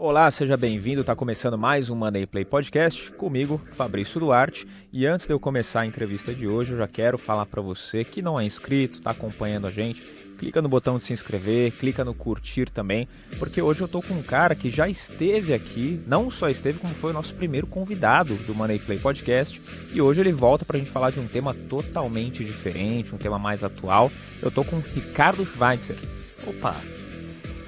Olá, seja bem-vindo. Está começando mais um Money Play Podcast comigo, Fabrício Duarte. E antes de eu começar a entrevista de hoje, eu já quero falar para você que não é inscrito, está acompanhando a gente, clica no botão de se inscrever, clica no curtir também, porque hoje eu tô com um cara que já esteve aqui, não só esteve, como foi o nosso primeiro convidado do Money Play Podcast, e hoje ele volta para a gente falar de um tema totalmente diferente, um tema mais atual. Eu tô com o Ricardo Schweitzer. Opa,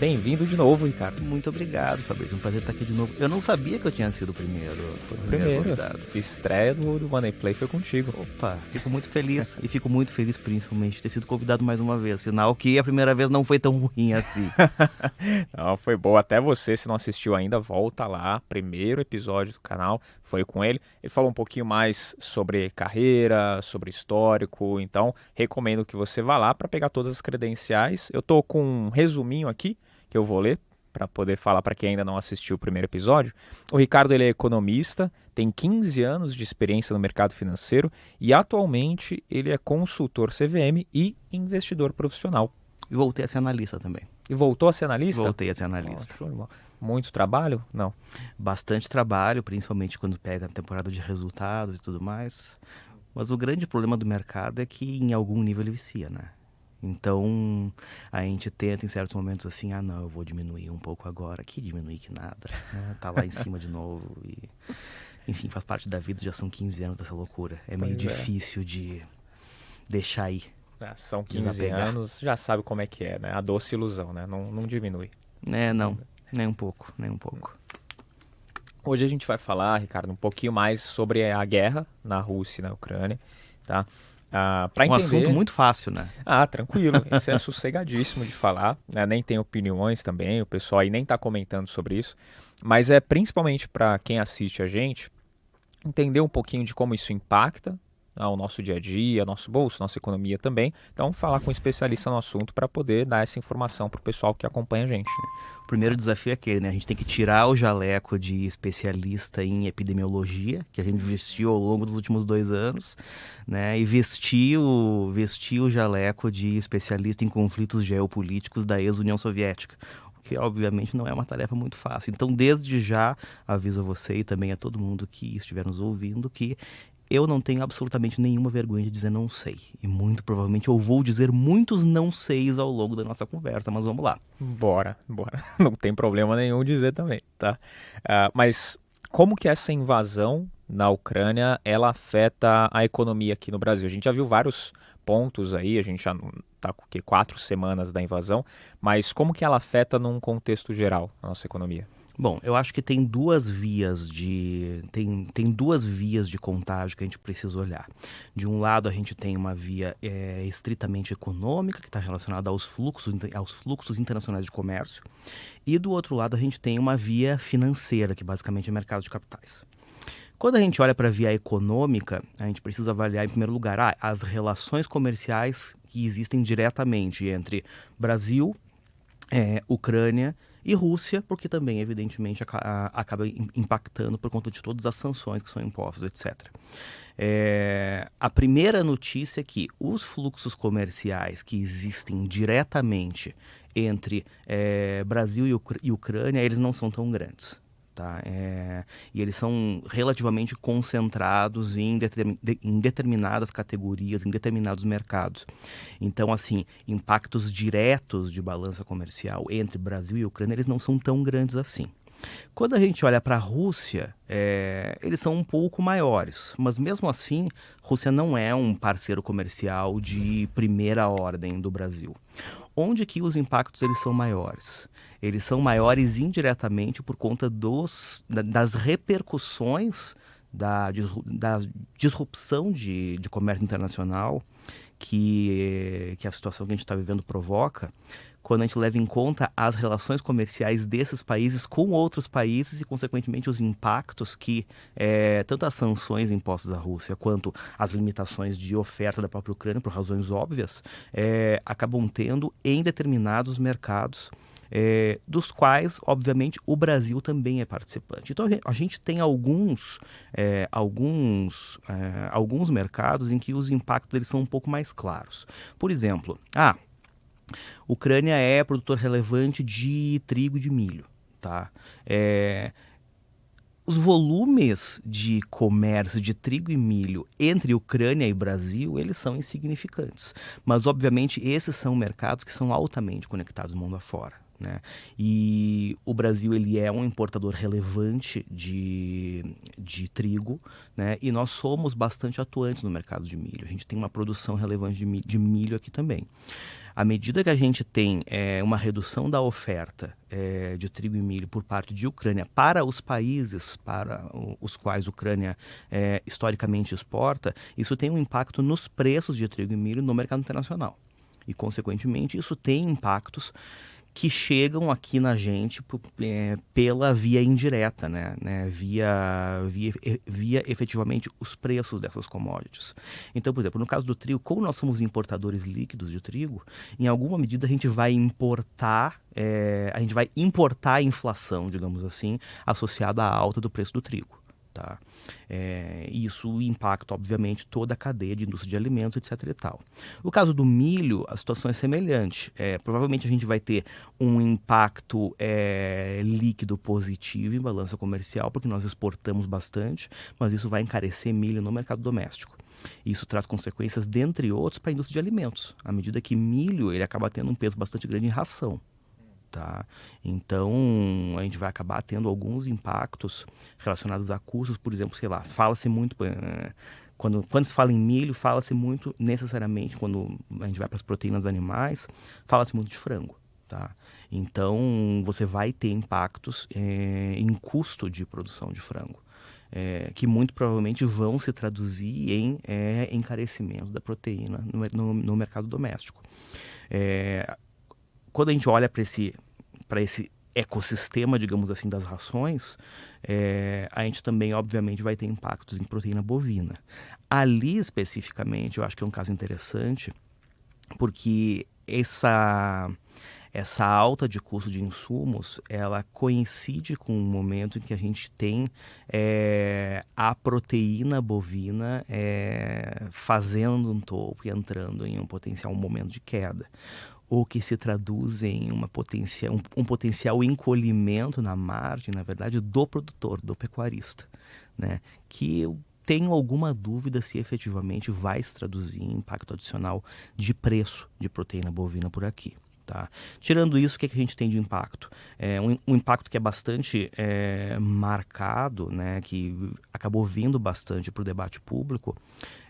Bem-vindo de novo, Ricardo. Muito obrigado, Fabrício. Um prazer estar aqui de novo. Eu não sabia que eu tinha sido o primeiro. Foi o primeiro. primeiro. Estreia do, do Money Play foi contigo. Opa, fico muito feliz. e fico muito feliz, principalmente, de ter sido convidado mais uma vez. Sinal que a primeira vez não foi tão ruim assim. não, foi boa. Até você, se não assistiu ainda, volta lá. Primeiro episódio do canal foi com ele. Ele falou um pouquinho mais sobre carreira, sobre histórico. Então, recomendo que você vá lá para pegar todas as credenciais. Eu tô com um resuminho aqui que eu vou ler para poder falar para quem ainda não assistiu o primeiro episódio. O Ricardo ele é economista, tem 15 anos de experiência no mercado financeiro e atualmente ele é consultor CVM e investidor profissional. E voltei a ser analista também. E voltou a ser analista? Voltei a ser analista. Oh, Muito trabalho? Não. Bastante trabalho, principalmente quando pega a temporada de resultados e tudo mais. Mas o grande problema do mercado é que em algum nível ele vicia, né? Então, a gente tenta em certos momentos assim, ah não, eu vou diminuir um pouco agora. Que diminuir que nada, né? Tá lá em cima de novo e... Enfim, faz parte da vida, já são 15 anos dessa loucura. É meio pois é. difícil de deixar aí. É, são 15 desapegar. anos, já sabe como é que é, né? A doce ilusão, né? Não, não diminui. É, não. Nem um pouco, nem um pouco. Hoje a gente vai falar, Ricardo, um pouquinho mais sobre a guerra na Rússia e na Ucrânia, tá? Ah, um entender... assunto muito fácil, né? Ah, tranquilo. Isso é sossegadíssimo de falar. Né? Nem tem opiniões também, o pessoal aí nem está comentando sobre isso. Mas é principalmente para quem assiste a gente entender um pouquinho de como isso impacta ao nosso dia a dia, nosso bolso, nossa economia também. Então, falar com um especialista no assunto para poder dar essa informação para o pessoal que acompanha a gente. O primeiro desafio é aquele, né? A gente tem que tirar o jaleco de especialista em epidemiologia, que a gente vestiu ao longo dos últimos dois anos, né? E vestir o, vestir o jaleco de especialista em conflitos geopolíticos da ex-União Soviética, que obviamente não é uma tarefa muito fácil. Então, desde já, aviso a você e também a todo mundo que estiver nos ouvindo que eu não tenho absolutamente nenhuma vergonha de dizer não sei. E muito provavelmente eu vou dizer muitos não seis ao longo da nossa conversa, mas vamos lá. Bora, bora. Não tem problema nenhum dizer também, tá? Uh, mas como que essa invasão na Ucrânia ela afeta a economia aqui no Brasil? A gente já viu vários pontos aí, a gente já está com quatro semanas da invasão, mas como que ela afeta num contexto geral a nossa economia? Bom, eu acho que tem duas vias de tem, tem duas vias de contágio que a gente precisa olhar. De um lado a gente tem uma via é, estritamente econômica que está relacionada aos fluxos aos fluxos internacionais de comércio e do outro lado a gente tem uma via financeira que basicamente é mercado de capitais. Quando a gente olha para a via econômica, a gente precisa avaliar em primeiro lugar ah, as relações comerciais que existem diretamente entre Brasil, é, Ucrânia e Rússia, porque também, evidentemente, acaba impactando por conta de todas as sanções que são impostas, etc. É, a primeira notícia é que os fluxos comerciais que existem diretamente entre é, Brasil e, Ucr e Ucrânia, eles não são tão grandes. Tá? É, e eles são relativamente concentrados em, determin, de, em determinadas categorias, em determinados mercados. Então, assim, impactos diretos de balança comercial entre Brasil e Ucrânia, eles não são tão grandes assim. Quando a gente olha para a Rússia, é, eles são um pouco maiores, mas mesmo assim, Rússia não é um parceiro comercial de primeira ordem do Brasil. Onde que os impactos eles são maiores? Eles são maiores indiretamente por conta dos, das repercussões da, da disrupção de, de comércio internacional que, que a situação que a gente está vivendo provoca, quando a gente leva em conta as relações comerciais desses países com outros países e, consequentemente, os impactos que é, tanto as sanções impostas à Rússia quanto as limitações de oferta da própria Ucrânia, por razões óbvias, é, acabam tendo em determinados mercados é, dos quais, obviamente, o Brasil também é participante. Então a gente tem alguns, é, alguns, é, alguns mercados em que os impactos eles são um pouco mais claros. Por exemplo, ah, Ucrânia é produtor relevante de trigo e de milho. Tá? É, os volumes de comércio de trigo e milho entre Ucrânia e Brasil, eles são insignificantes. Mas, obviamente, esses são mercados que são altamente conectados mundo afora. Né? E o Brasil ele é um importador relevante de, de trigo né? e nós somos bastante atuantes no mercado de milho. A gente tem uma produção relevante de milho, de milho aqui também. À medida que a gente tem é, uma redução da oferta é, de trigo e milho por parte de Ucrânia para os países para os quais Ucrânia é, historicamente exporta, isso tem um impacto nos preços de trigo e milho no mercado internacional. E, consequentemente, isso tem impactos que chegam aqui na gente é, pela via indireta, né? né? Via, via, via efetivamente os preços dessas commodities. Então, por exemplo, no caso do trigo, como nós somos importadores líquidos de trigo, em alguma medida a gente vai importar, é, a gente vai importar a inflação, digamos assim, associada à alta do preço do trigo. Tá? É, isso impacta, obviamente, toda a cadeia de indústria de alimentos, etc. E tal. O caso do milho, a situação é semelhante. É, provavelmente a gente vai ter um impacto é, líquido positivo em balança comercial, porque nós exportamos bastante, mas isso vai encarecer milho no mercado doméstico. Isso traz consequências, dentre outros, para a indústria de alimentos, à medida que milho ele acaba tendo um peso bastante grande em ração. Tá? Então, a gente vai acabar tendo alguns impactos relacionados a custos, por exemplo, sei lá, fala-se muito. Eh, quando, quando se fala em milho, fala-se muito necessariamente, quando a gente vai para as proteínas animais, fala-se muito de frango. Tá? Então, você vai ter impactos é, em custo de produção de frango. É, que muito provavelmente vão se traduzir em é, encarecimento da proteína no, no, no mercado doméstico. É, quando a gente olha para esse, esse ecossistema, digamos assim, das rações, é, a gente também, obviamente, vai ter impactos em proteína bovina. Ali, especificamente, eu acho que é um caso interessante, porque essa, essa alta de custo de insumos, ela coincide com um momento em que a gente tem é, a proteína bovina é, fazendo um topo e entrando em um potencial momento de queda ou que se traduz em uma potencial, um, um, potencial encolhimento na margem, na verdade, do produtor, do pecuarista, né? que eu tenho alguma dúvida se efetivamente vai se traduzir em impacto adicional de preço de proteína bovina por aqui. Tá? Tirando isso, o que, é que a gente tem de impacto? É um, um impacto que é bastante é, marcado, né, que acabou vindo bastante para o debate público,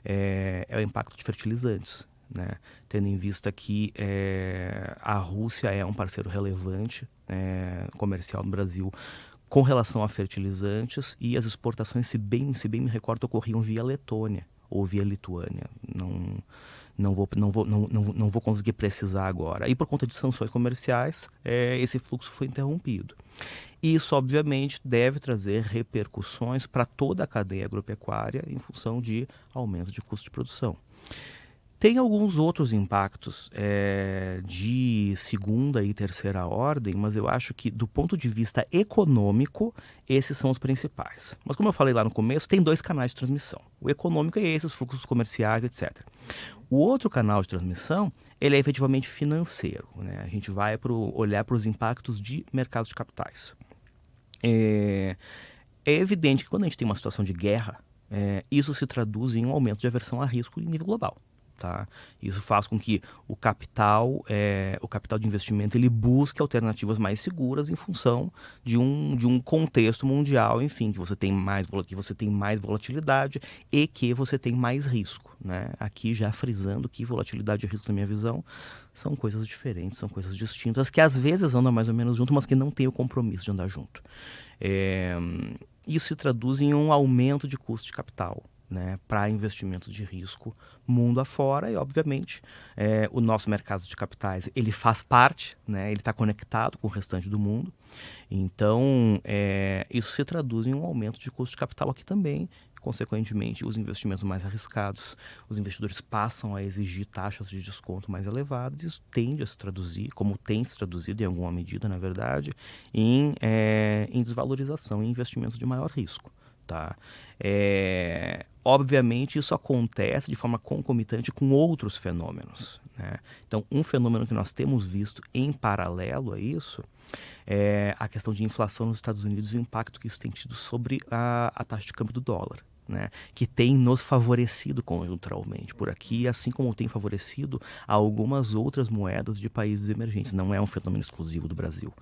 é, é o impacto de fertilizantes né? tendo em vista que é, a Rússia é um parceiro relevante é, comercial no Brasil com relação a fertilizantes e as exportações, se bem, se bem me recordo, ocorriam via Letônia ou via Lituânia. Não, não, vou, não, vou, não, não, não vou conseguir precisar agora. E por conta de sanções comerciais, é, esse fluxo foi interrompido. Isso, obviamente, deve trazer repercussões para toda a cadeia agropecuária em função de aumento de custo de produção. Tem alguns outros impactos é, de segunda e terceira ordem, mas eu acho que, do ponto de vista econômico, esses são os principais. Mas, como eu falei lá no começo, tem dois canais de transmissão. O econômico é esse, os fluxos comerciais, etc. O outro canal de transmissão, ele é efetivamente financeiro. Né? A gente vai pro, olhar para os impactos de mercados de capitais. É, é evidente que quando a gente tem uma situação de guerra, é, isso se traduz em um aumento de aversão a risco em nível global. Tá? Isso faz com que o capital, é, o capital de investimento, ele busque alternativas mais seguras em função de um, de um contexto mundial, enfim, que você tem mais que você tem mais volatilidade e que você tem mais risco, né? Aqui já frisando que volatilidade e risco, na minha visão, são coisas diferentes, são coisas distintas que às vezes andam mais ou menos junto, mas que não têm o compromisso de andar junto. É, isso se traduz em um aumento de custo de capital, né, para investimentos de risco mundo afora e obviamente é, o nosso mercado de capitais ele faz parte né, ele está conectado com o restante do mundo. Então é, isso se traduz em um aumento de custo de capital aqui também. Consequentemente os investimentos mais arriscados os investidores passam a exigir taxas de desconto mais elevadas isso tende a se traduzir como tem se traduzido em alguma medida na verdade em, é, em desvalorização em investimentos de maior risco Tá? É, obviamente, isso acontece de forma concomitante com outros fenômenos. Né? Então, um fenômeno que nós temos visto em paralelo a isso é a questão de inflação nos Estados Unidos e o impacto que isso tem tido sobre a, a taxa de câmbio do dólar né, que tem nos favorecido conjunturalmente por aqui, assim como tem favorecido algumas outras moedas de países emergentes. Não é um fenômeno exclusivo do Brasil.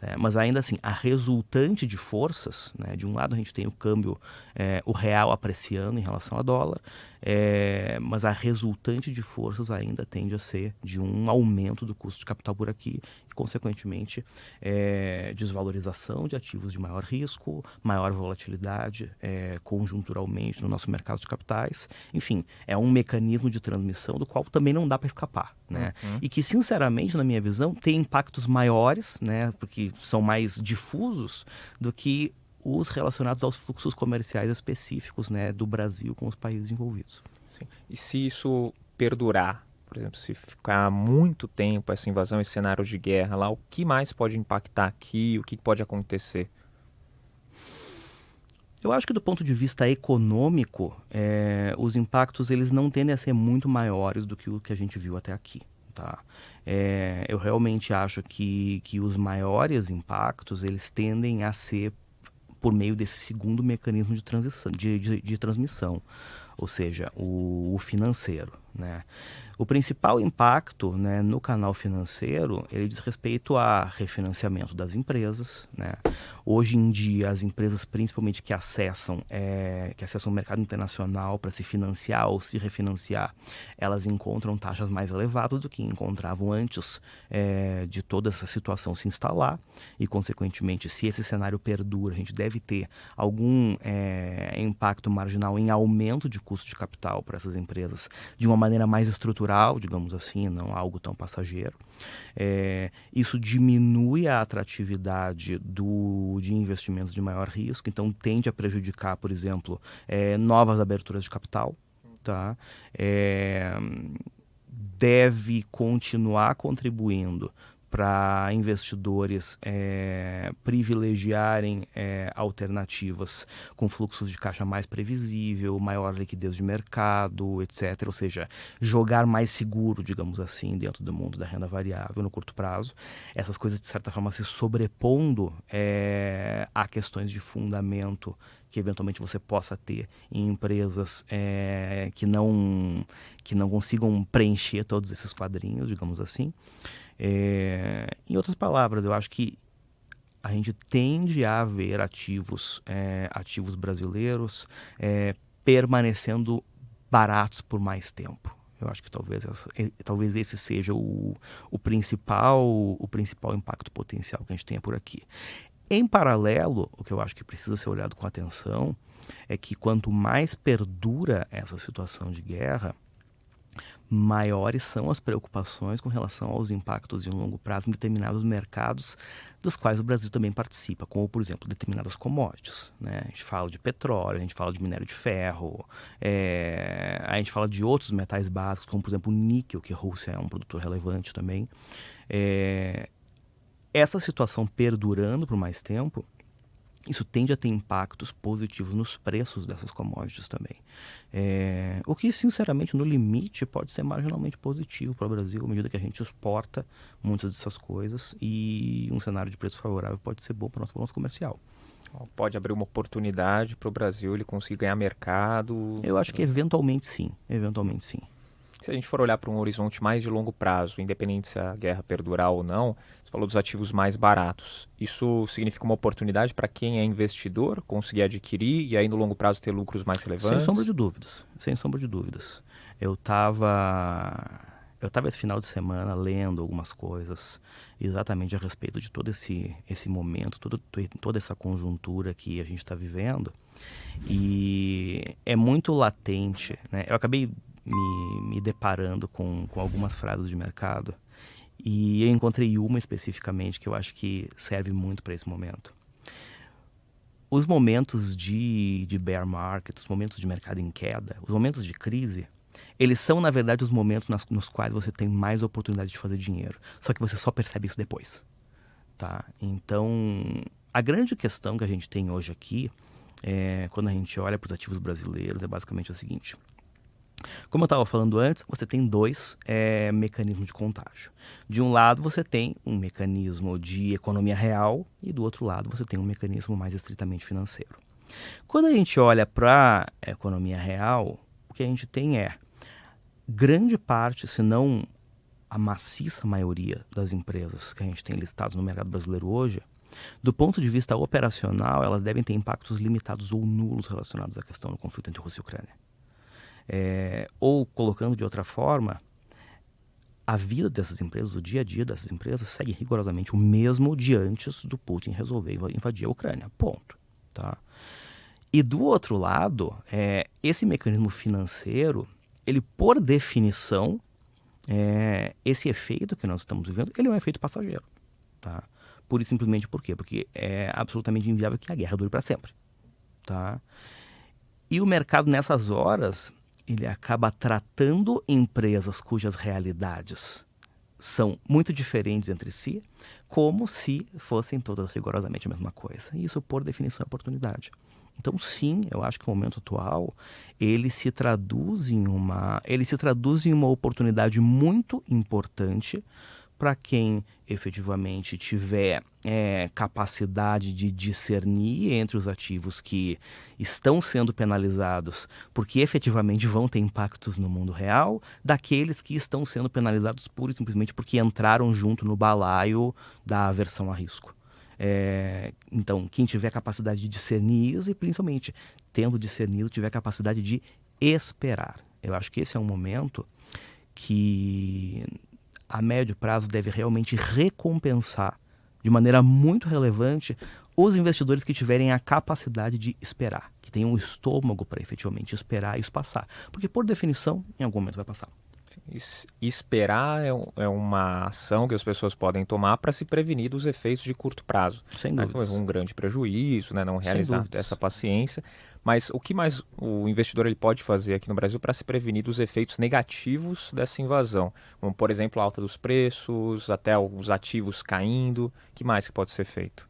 Né, mas ainda assim, a resultante de forças, né, de um lado a gente tem o câmbio, é, o real apreciando em relação ao dólar, é, mas a resultante de forças ainda tende a ser de um aumento do custo de capital por aqui e, consequentemente, é, desvalorização de ativos de maior risco, maior volatilidade é, conjunturalmente no nosso mercado de capitais. Enfim, é um mecanismo de transmissão do qual também não dá para escapar. Né? Uhum. E que, sinceramente, na minha visão, tem impactos maiores, né, porque são mais difusos, do que os relacionados aos fluxos comerciais específicos né, do Brasil com os países envolvidos. Sim. E se isso perdurar, por exemplo, se ficar muito tempo essa invasão, esse cenário de guerra lá, o que mais pode impactar aqui? O que pode acontecer? Eu acho que do ponto de vista econômico, é, os impactos eles não tendem a ser muito maiores do que o que a gente viu até aqui. Tá? É, eu realmente acho que, que os maiores impactos eles tendem a ser por meio desse segundo mecanismo de, transição, de, de, de transmissão, ou seja, o, o financeiro. Né? O principal impacto né, no canal financeiro, ele diz respeito a refinanciamento das empresas. Né? Hoje em dia, as empresas, principalmente que acessam, é, que acessam o mercado internacional para se financiar ou se refinanciar, elas encontram taxas mais elevadas do que encontravam antes é, de toda essa situação se instalar. E, consequentemente, se esse cenário perdura, a gente deve ter algum é, impacto marginal em aumento de custo de capital para essas empresas de uma maneira mais digamos assim, não algo tão passageiro. É, isso diminui a atratividade do, de investimentos de maior risco, então tende a prejudicar, por exemplo, é, novas aberturas de capital. Tá? É, deve continuar contribuindo para investidores é, privilegiarem é, alternativas com fluxos de caixa mais previsível, maior liquidez de mercado, etc. Ou seja, jogar mais seguro, digamos assim, dentro do mundo da renda variável no curto prazo. Essas coisas, de certa forma, se sobrepondo é, a questões de fundamento que eventualmente você possa ter em empresas é, que não que não consigam preencher todos esses quadrinhos, digamos assim. É, em outras palavras, eu acho que a gente tende a ver ativos, é, ativos brasileiros é, permanecendo baratos por mais tempo. Eu acho que talvez, talvez esse seja o, o, principal, o principal impacto potencial que a gente tenha por aqui. Em paralelo, o que eu acho que precisa ser olhado com atenção é que quanto mais perdura essa situação de guerra, maiores são as preocupações com relação aos impactos em longo prazo em determinados mercados dos quais o Brasil também participa, como, por exemplo, determinadas commodities. Né? A gente fala de petróleo, a gente fala de minério de ferro, é... a gente fala de outros metais básicos, como, por exemplo, o níquel, que a Rússia é um produtor relevante também. É... Essa situação perdurando por mais tempo isso tende a ter impactos positivos nos preços dessas commodities também. É, o que, sinceramente, no limite, pode ser marginalmente positivo para o Brasil, à medida que a gente exporta muitas dessas coisas e um cenário de preço favorável pode ser bom para a nossa balança comercial. Pode abrir uma oportunidade para o Brasil ele conseguir ganhar mercado? Eu acho que eventualmente sim, eventualmente sim. Se a gente for olhar para um horizonte mais de longo prazo, independente se a guerra perdurar ou não, você falou dos ativos mais baratos. Isso significa uma oportunidade para quem é investidor conseguir adquirir e aí no longo prazo ter lucros mais relevantes? Sem sombra de dúvidas, sem sombra de dúvidas. Eu estava eu estava esse final de semana lendo algumas coisas exatamente a respeito de todo esse, esse momento, todo, toda essa conjuntura que a gente está vivendo. E é muito latente. Né? Eu acabei me, me deparando com, com algumas frases de mercado e eu encontrei uma especificamente que eu acho que serve muito para esse momento. Os momentos de, de bear market, os momentos de mercado em queda, os momentos de crise, eles são, na verdade, os momentos nas, nos quais você tem mais oportunidade de fazer dinheiro. Só que você só percebe isso depois. Tá? Então, a grande questão que a gente tem hoje aqui, é, quando a gente olha para os ativos brasileiros, é basicamente a seguinte: Como eu estava falando antes, você tem dois é, mecanismos de contágio. De um lado, você tem um mecanismo de economia real e do outro lado, você tem um mecanismo mais estritamente financeiro. Quando a gente olha para a economia real, o que a gente tem é grande parte, se não a maciça maioria das empresas que a gente tem listadas no mercado brasileiro hoje, do ponto de vista operacional, elas devem ter impactos limitados ou nulos relacionados à questão do conflito entre Rússia e Ucrânia. É, ou, colocando de outra forma, a vida dessas empresas, o dia a dia dessas empresas, segue rigorosamente o mesmo de antes do Putin resolver invadir a Ucrânia. Ponto. Tá? E do outro lado, é, esse mecanismo financeiro, ele por definição, é, esse efeito que nós estamos vivendo, ele é um efeito passageiro. Tá? E simplesmente por quê? Porque é absolutamente inviável que a guerra dure para sempre. Tá? E o mercado nessas horas, ele acaba tratando empresas cujas realidades são muito diferentes entre si, como se fossem todas rigorosamente a mesma coisa. E isso, por definição, é oportunidade. Então, sim, eu acho que o momento atual ele se traduz em uma, ele se traduz em uma oportunidade muito importante para quem efetivamente tiver é, capacidade de discernir entre os ativos que estão sendo penalizados porque efetivamente vão ter impactos no mundo real, daqueles que estão sendo penalizados pura e simplesmente porque entraram junto no balaio da aversão a risco. É, então, quem tiver capacidade de discernir isso e principalmente tendo discernido, tiver capacidade de esperar. Eu acho que esse é um momento que a médio prazo deve realmente recompensar de maneira muito relevante os investidores que tiverem a capacidade de esperar, que tenham um estômago para efetivamente esperar isso passar. Porque, por definição, em algum momento vai passar. Esperar é, é uma ação que as pessoas podem tomar para se prevenir dos efeitos de curto prazo. Sem né? dúvidas. Um grande prejuízo, né? não realizar essa paciência. Mas o que mais o investidor ele pode fazer aqui no Brasil para se prevenir dos efeitos negativos dessa invasão? Como, por exemplo, a alta dos preços, até os ativos caindo. O que mais que pode ser feito?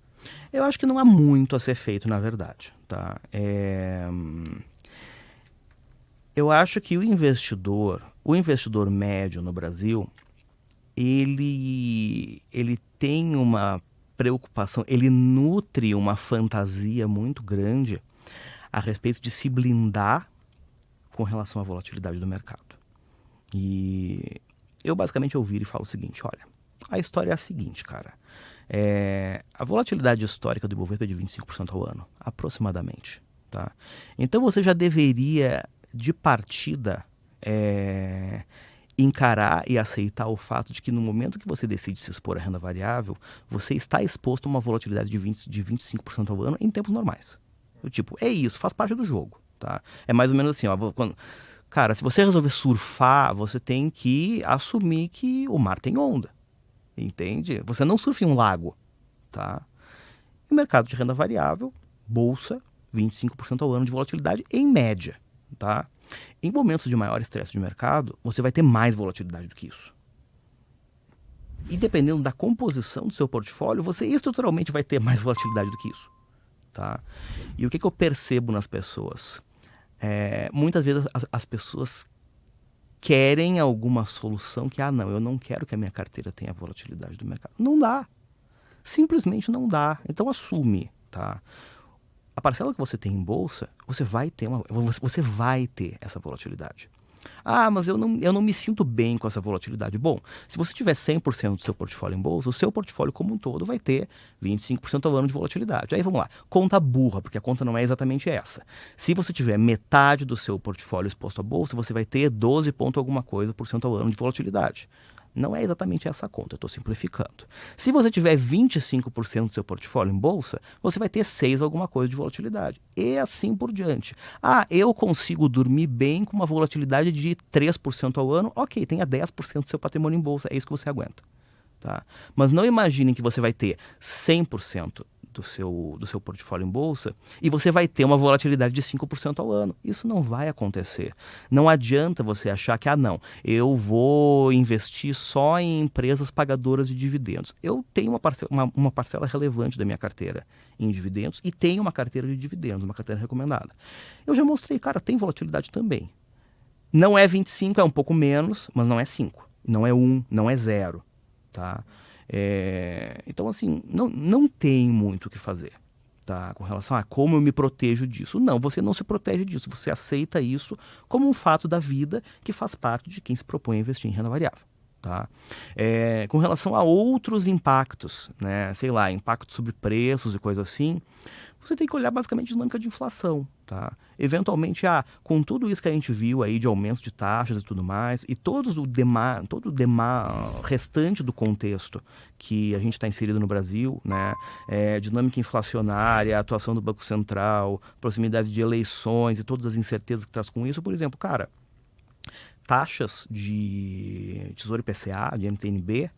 Eu acho que não há muito a ser feito, na verdade. Tá? É... Eu acho que o investidor, o investidor médio no Brasil, ele, ele tem uma preocupação, ele nutre uma fantasia muito grande a respeito de se blindar com relação à volatilidade do mercado. E eu basicamente ouvi e falo o seguinte: olha, a história é a seguinte, cara. É, a volatilidade histórica do Ibovespa é de 25% ao ano, aproximadamente. Tá? Então você já deveria, de partida, é, encarar e aceitar o fato de que no momento que você decide se expor à renda variável, você está exposto a uma volatilidade de, 20, de 25% ao ano em tempos normais. Eu, tipo, é isso, faz parte do jogo, tá? É mais ou menos assim, ó, quando, cara, se você resolver surfar, você tem que assumir que o mar tem onda, entende? Você não surfa em um lago, tá? E o mercado de renda variável, bolsa, 25% ao ano de volatilidade em média, tá? Em momentos de maior estresse de mercado, você vai ter mais volatilidade do que isso. E dependendo da composição do seu portfólio, você estruturalmente vai ter mais volatilidade do que isso. Tá? E o que, que eu percebo nas pessoas? É, muitas vezes as, as, pessoas querem alguma solução que, ah, não, eu não quero que a minha carteira tenha volatilidade do mercado. Não dá. Simplesmente não dá. Então assume, tá? A parcela que você tem em bolsa, você vai ter uma, você vai ter essa volatilidade. Ah, mas eu não, eu não me sinto bem com essa volatilidade. Bom, se você tiver 100% do seu portfólio em bolsa, o seu portfólio como um todo vai ter 25% ao ano de volatilidade. Aí vamos lá, conta burra, porque a conta não é exatamente essa. Se você tiver metade do seu portfólio exposto à bolsa, você vai ter 12 ponto alguma coisa por cento ao ano de volatilidade. Não é exatamente essa conta, eu estou simplificando. Se você tiver 25% do seu portfólio em bolsa, você vai ter 6 alguma coisa de volatilidade. E assim por diante. Ah, eu consigo dormir bem com uma volatilidade de 3% ao ano. Ok, tenha 10% do seu patrimônio em bolsa, é isso que você aguenta. Tá? Mas não imaginem que você vai ter 100% do seu, do seu portfólio em bolsa e você vai ter uma volatilidade de 5% ao ano. Isso não vai acontecer. Não adianta você achar que, ah, não, eu vou investir só em empresas pagadoras de dividendos. Eu tenho uma parcela, uma, uma parcela relevante da minha carteira em dividendos e tenho uma carteira de dividendos, uma carteira recomendada. Eu já mostrei, cara, tem volatilidade também. Não é 25, é um pouco menos, mas não é 5. Não é 1, não é 0. Tá? É, então, assim, não, não tem muito o que fazer tá? com relação a como eu me protejo disso. Não, você não se protege disso, você aceita isso como um fato da vida que faz parte de quem se propõe a investir em renda variável. Tá? É, com relação a outros impactos, né, sei lá, impactos sobre preços e coisas assim, você tem que olhar basicamente a dinâmica de inflação. Tá? Eventualmente, ah, com tudo isso que a gente viu aí de aumento de taxas e tudo mais, e todo o demar, todo o demar restante do contexto que a gente está inserido no Brasil, né? É, dinâmica inflacionária, atuação do Banco Central, proximidade de eleições e todas as incertezas que traz com isso, por exemplo, cara, taxas de Tesouro IPCA, de MTNB,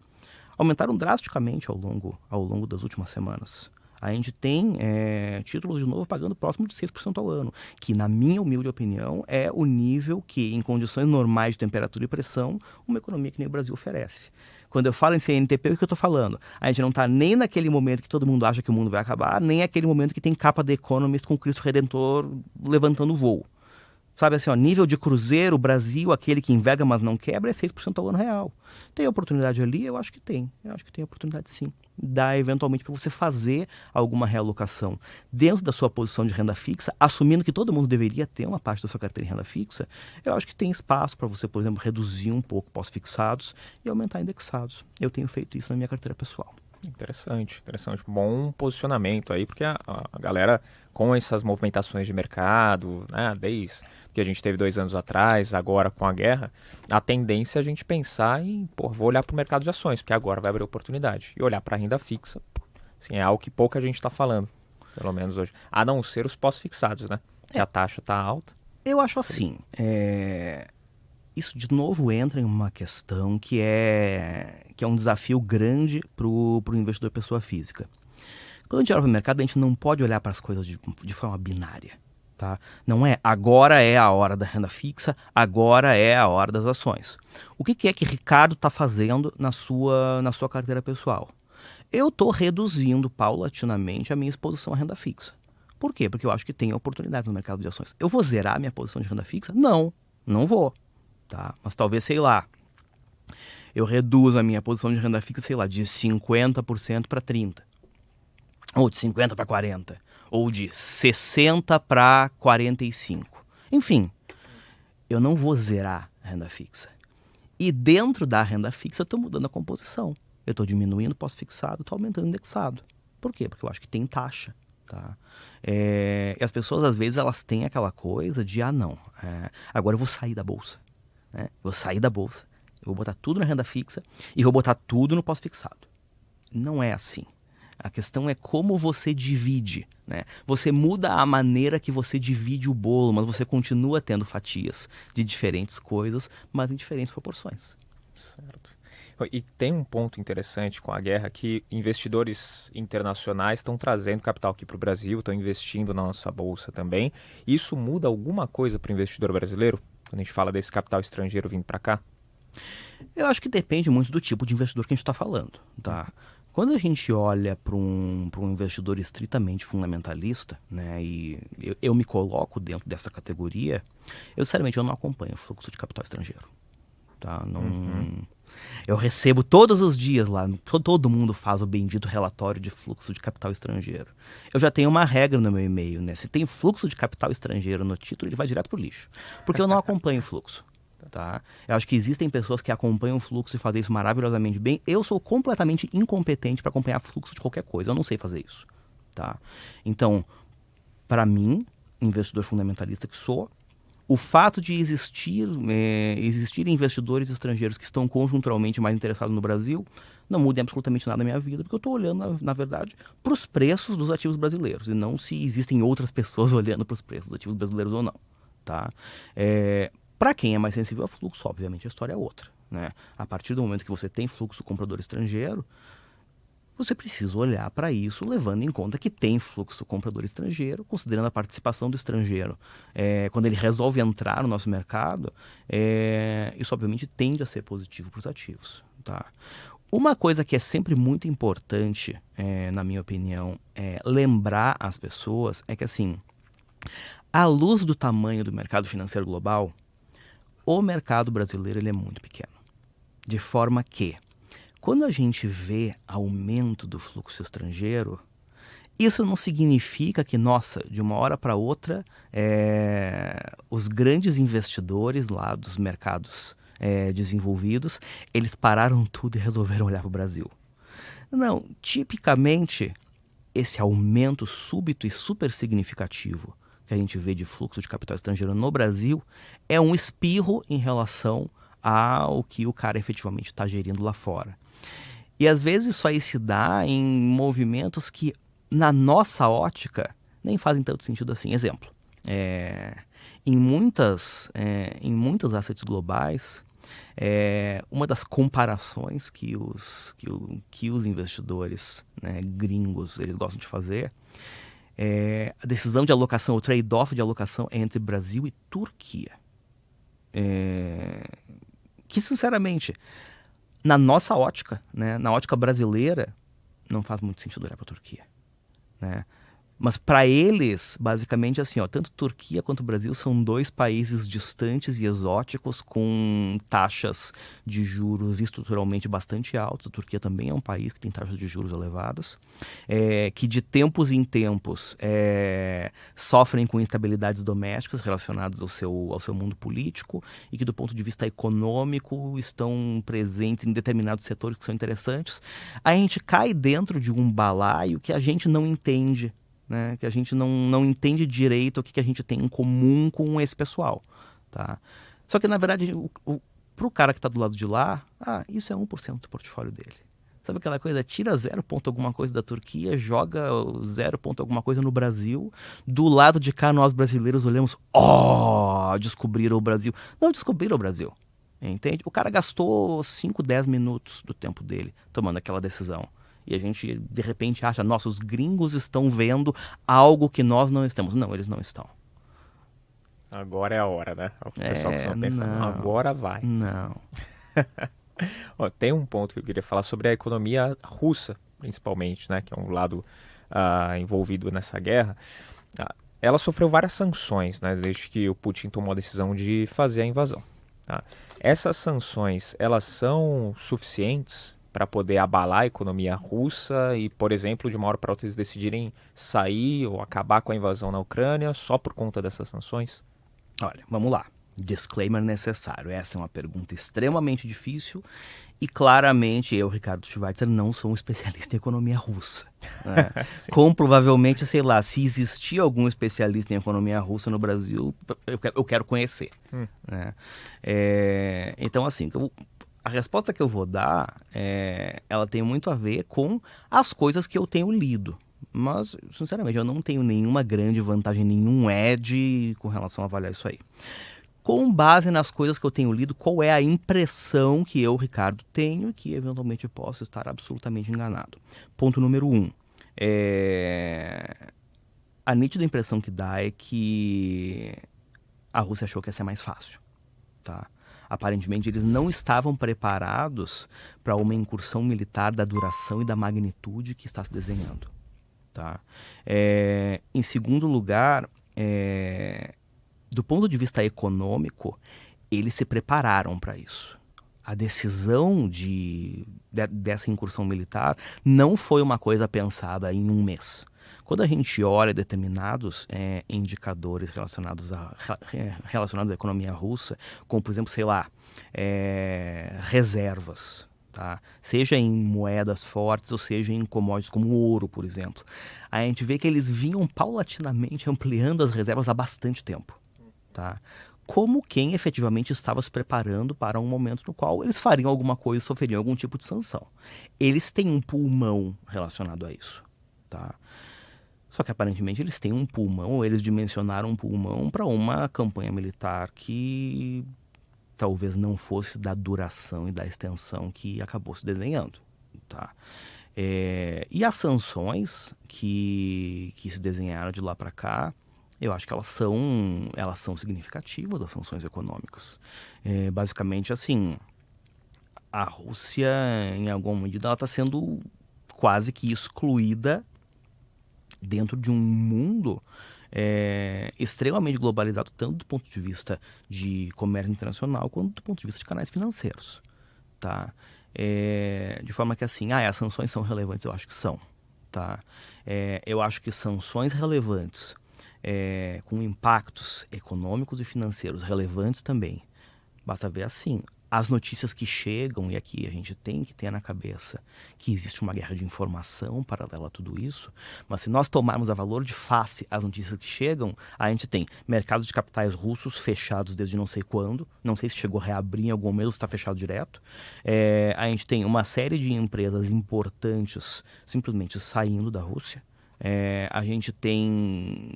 aumentaram drasticamente ao longo, ao longo das últimas semanas a gente tem é, títulos de novo pagando próximo de 6% ao ano, que, na minha humilde opinião, é o nível que, em condições normais de temperatura e pressão, uma economia que nem o Brasil oferece. Quando eu falo em CNTP, o que eu estou falando? A gente não está nem naquele momento que todo mundo acha que o mundo vai acabar, nem aquele momento que tem capa The Economist com Cristo Redentor levantando o voo. Sabe assim, ó, nível de cruzeiro, Brasil, aquele que enverga mas não quebra, é 6% ao ano real. Tem oportunidade ali? Eu acho que tem. Eu acho que tem oportunidade sim. Dá eventualmente para você fazer alguma realocação dentro da sua posição de renda fixa, assumindo que todo mundo deveria ter uma parte da sua carteira em renda fixa. Eu acho que tem espaço para você, por exemplo, reduzir um pouco pós-fixados e aumentar indexados. Eu tenho feito isso na minha carteira pessoal. Interessante, interessante. Bom posicionamento aí, porque a, a galera com essas movimentações de mercado, né, desde que a gente teve dois anos atrás, agora com a guerra, a tendência é a gente pensar em, pô, vou olhar para o mercado de ações, porque agora vai abrir oportunidade. E olhar para a renda fixa, assim, é algo que pouca gente está falando, pelo menos hoje. A não ser os pós-fixados, né? Se é. a taxa está alta. Eu acho assim, é... isso de novo entra em uma questão que é, que é um desafio grande para o investidor pessoa física. Quando a gente olha para o mercado, a gente não pode olhar para as coisas de, de forma binária. Tá? Não é agora é a hora da renda fixa, agora é a hora das ações. O que, que é que Ricardo está fazendo na sua, na sua carteira pessoal? Eu estou reduzindo paulatinamente a minha exposição à renda fixa. Por quê? Porque eu acho que tem oportunidades no mercado de ações. Eu vou zerar a minha posição de renda fixa? Não, não vou. Tá? Mas talvez, sei lá, eu reduzo a minha posição de renda fixa, sei lá, de 50% para 30%. Ou de 50% para 40% ou de 60 para 45. Enfim, eu não vou zerar a renda fixa. E dentro da renda fixa eu estou mudando a composição. Eu estou diminuindo pós-fixado, estou aumentando indexado. Por quê? Porque eu acho que tem taxa. Tá? É, e as pessoas, às vezes, elas têm aquela coisa de, ah, não, é, agora eu vou sair da bolsa. Né? Vou sair da bolsa. Vou botar tudo na renda fixa e vou botar tudo no pós-fixado. Não é assim. A questão é como você divide. Né? Você muda a maneira que você divide o bolo, mas você continua tendo fatias de diferentes coisas, mas em diferentes proporções. Certo. E tem um ponto interessante com a guerra que investidores internacionais estão trazendo capital aqui para o Brasil, estão investindo na nossa bolsa também. Isso muda alguma coisa para o investidor brasileiro? Quando a gente fala desse capital estrangeiro vindo para cá? Eu acho que depende muito do tipo de investidor que a gente está falando. Tá? Quando a gente olha para um, um investidor estritamente fundamentalista, né, e eu, eu, me coloco dentro dessa categoria, eu sinceramente eu não acompanho o fluxo de capital estrangeiro. Tá? Não, uhum. Eu recebo todos os dias lá, todo mundo faz o bendito relatório de fluxo de capital estrangeiro. Eu já tenho uma regra no meu e-mail, né? Se tem fluxo de capital estrangeiro no título, ele vai direto para o lixo. Porque eu não acompanho o fluxo. Tá? Eu acho que existem pessoas que acompanham o fluxo e fazem isso maravilhosamente bem. Eu sou completamente incompetente para acompanhar fluxo de qualquer coisa. Eu não sei fazer isso. Tá? Então, para mim, investidor fundamentalista que sou, o fato de existir, é, existir investidores estrangeiros que estão conjunturalmente mais interessados no Brasil não muda absolutamente nada na minha vida, porque eu estou olhando, na, na verdade, para os preços dos ativos brasileiros e não se existem outras pessoas olhando para os preços dos ativos brasileiros ou não. Tá? É, para quem é mais sensível ao fluxo, obviamente a história é outra. Né? A partir do momento que você tem fluxo comprador estrangeiro, você precisa olhar para isso levando em conta que tem fluxo comprador estrangeiro, considerando a participação do estrangeiro. É, quando ele resolve entrar no nosso mercado, é, isso obviamente tende a ser positivo para os ativos. Tá? Uma coisa que é sempre muito importante, é, na minha opinião, é lembrar as pessoas é que assim, à luz do tamanho do mercado financeiro global, o mercado brasileiro ele é muito pequeno. De forma que, quando a gente vê aumento do fluxo estrangeiro, isso não significa que, nossa, de uma hora para outra, é, os grandes investidores lá dos mercados é, desenvolvidos, eles pararam tudo e resolveram olhar para o Brasil. Não, tipicamente, esse aumento súbito e super significativo que a gente vê de fluxo de capital estrangeiro no Brasil é um espirro em relação ao que o cara efetivamente está gerindo lá fora. E às vezes isso aí se dá em movimentos que na nossa ótica, nem fazem tanto sentido assim. Exemplo, é, em, muitas, é, em muitas assets globais, é, uma das comparações que os, que, o, que os investidores né, gringos eles gostam de fazer é a decisão de alocação, o trade-off de alocação entre Brasil e Turquia. É, que, sinceramente, na nossa ótica, né, na ótica brasileira, não faz muito sentido olhar para a Turquia né? Mas para eles, basicamente assim, ó, tanto Turquia quanto Brasil são dois países distantes e exóticos com taxas de juros estruturalmente bastante altas. A Turquia também é um país que tem taxas de juros elevadas, é, que de tempos em tempos é, sofrem com instabilidades domésticas relacionadas ao seu, ao seu mundo político e que do ponto de vista econômico estão presentes em determinados setores que são interessantes. A gente cai dentro de um balaio que a gente não entende né? Que a gente não, não entende direito o que, que a gente tem em comum com esse pessoal, tá? Só que, na verdade, o, o, pro cara que está do lado de lá, ah, isso é 1% do portfólio dele. Sabe aquela coisa? Tira zero ponto alguma coisa da Turquia, joga zero ponto alguma coisa no Brasil. Do lado de cá, nós brasileiros olhamos, ó, oh, descobriram o Brasil. Não descobriram o Brasil, entende? O cara gastou 5, 10 minutos do tempo dele tomando aquela decisão. E a gente, de repente, acha, nossa, os gringos estão vendo algo que nós não estamos. Não, eles não estão. Agora é a hora, né? O pessoal é, só pensa, não, agora vai. Não. Ó, tem um ponto que eu queria falar sobre a economia russa, principalmente, né? Que é um lado uh, envolvido nessa guerra. Uh, ela sofreu várias sanções, né? Desde que o Putin tomou a decisão de fazer a invasão. Tá? Essas sanções, elas são suficientes para poder abalar a economia russa e, por exemplo, de uma hora para outra eles decidirem sair ou acabar com a invasão na Ucrânia só por conta dessas sanções? Olha, vamos lá. Disclaimer necessário. Essa é uma pergunta extremamente difícil e claramente eu, Ricardo Schweitzer, não sou um especialista em economia russa. Né? Como provavelmente, sei lá, se existir algum especialista em economia russa no Brasil, eu quero, eu quero conhecer. Hum. Né? É, então, assim, a resposta que eu vou dar, é, ela tem muito a ver com as coisas que eu tenho lido. Mas, sinceramente, eu não tenho nenhuma grande vantagem, nenhum edge com relação a avaliar isso aí. Com base nas coisas que eu tenho lido, qual é a impressão que eu, Ricardo, tenho que eventualmente posso estar absolutamente enganado? Ponto número um. É... A nítida impressão que dá é que a Rússia achou que ia ser mais fácil. Tá? Aparentemente, eles não estavam preparados para uma incursão militar da duração e da magnitude que está se desenhando. Tá? É, em segundo lugar, é, do ponto de vista econômico, eles se prepararam para isso. A decisão de, de, dessa incursão militar não foi uma coisa pensada em um mês. Quando a gente olha determinados é, indicadores relacionados, a, relacionados à economia russa, como por exemplo, sei lá, é, reservas, tá? seja em moedas fortes ou seja em commodities como ouro, por exemplo, a gente vê que eles vinham paulatinamente ampliando as reservas há bastante tempo. Tá? como quem efetivamente estava se preparando para um momento no qual eles fariam alguma coisa, sofreriam algum tipo de sanção. Eles têm um pulmão relacionado a isso, tá? Só que aparentemente eles têm um pulmão, ou eles dimensionaram um pulmão para uma campanha militar que talvez não fosse da duração e da extensão que acabou se desenhando. Tá? É, e as sanções que, que se desenharam de lá para cá, eu acho que elas são, elas são significativas, as sanções econômicas. É, basicamente, assim, a Rússia, em alguma medida, está sendo quase que excluída dentro de um mundo é, extremamente globalizado, tanto do ponto de vista de comércio internacional, quanto do ponto de vista de canais financeiros. Tá? É, de forma que assim, ah, as sanções são relevantes, eu acho que são. Tá? É, eu acho que sanções relevantes, é, com impactos econômicos e financeiros relevantes também, basta ver assim, as notícias que chegam, e aqui a gente tem que ter na cabeça que existe uma guerra de informação paralela a tudo isso, mas se nós tomarmos a valor de face as notícias que chegam, a gente tem mercados de capitais russos fechados desde não sei quando, não sei se chegou a reabrir em algum mês ou está fechado direto. É, a gente tem uma série de empresas importantes simplesmente saindo da Rússia. É, a gente tem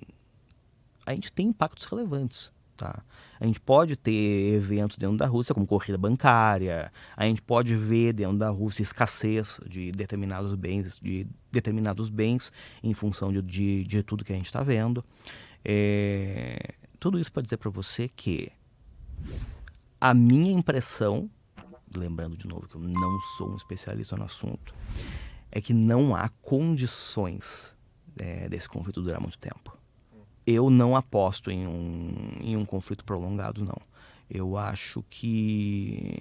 a gente tem impactos relevantes. Tá? A gente pode ter eventos dentro da Rússia, como corrida bancária, a gente pode ver dentro da Rússia escassez de determinados bens, de determinados bens em função de, de, de tudo que a gente está vendo. É, tudo isso para dizer para você que a minha impressão, lembrando de novo que eu não sou um especialista no assunto, é que não há condições é, desse conflito durar muito tempo eu não aposto em um, em um conflito prolongado, não. Eu acho que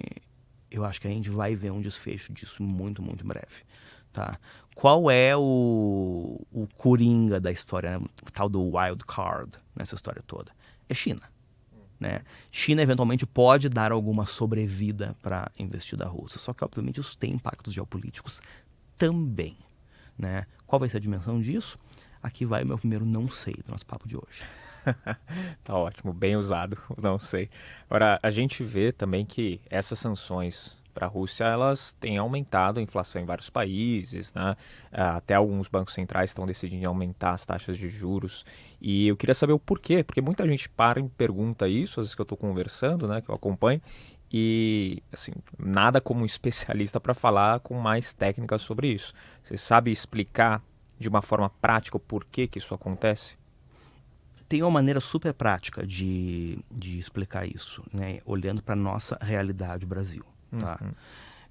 eu acho que a gente vai ver um desfecho disso muito, muito breve. Tá? Qual é o, o coringa da história, né? o tal do wild card nessa história toda? É China. Né? China eventualmente pode dar alguma sobrevida para investir da Rússia, só que obviamente isso tem impactos geopolíticos também. Né? Qual vai ser a dimensão disso? Aqui vai o meu primeiro não sei do nosso papo de hoje. tá ótimo, bem usado, não sei. Agora, a gente vê também que essas sanções para a Rússia, elas têm aumentado a inflação em vários países, né? Ah, até alguns bancos centrais estão decidindo aumentar as taxas de juros. E eu queria saber o porquê, porque muita gente para e pergunta isso, às vezes que eu estou conversando, né, que eu acompanho, e assim, nada como um especialista para falar com mais técnicas sobre isso. Você sabe explicar de uma forma prática o porquê que isso acontece? Tem uma maneira super prática de, de explicar isso, né? olhando para a nossa realidade Brasil. Tá? Uhum.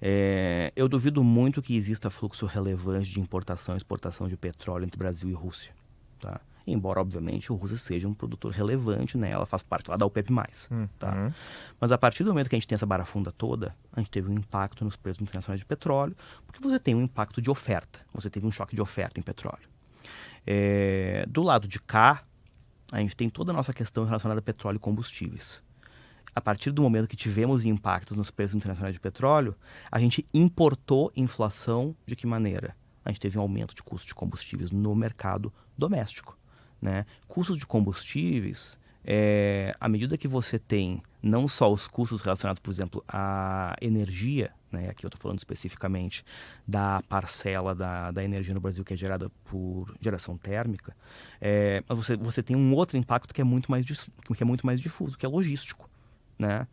É, eu duvido muito que exista fluxo relevante de importação e exportação de petróleo entre Brasil e Rússia. Tá? Embora obviamente o Rússia seja um produtor relevante, né? Ela faz parte lá da OPEP+. Uhum. Tá? Mas a partir do momento que a gente tem essa barafunda toda, a gente teve um impacto nos preços internacionais de petróleo, porque você tem um impacto de oferta, você teve um choque de oferta em petróleo. É, do lado de cá, a gente tem toda a nossa questão relacionada a petróleo e combustíveis. A partir do momento que tivemos impactos nos preços internacionais de petróleo, a gente importou inflação de que maneira? A gente teve um aumento de custo de combustíveis no mercado doméstico. Né? Custos de combustíveis, é, à medida que você tem não só os custos relacionados, por exemplo, à energia, né? aqui eu estou falando especificamente da parcela da, da energia no Brasil que é gerada por geração térmica, é, mas você, você tem um outro impacto que é muito mais, que é muito mais difuso, que é logístico. Né?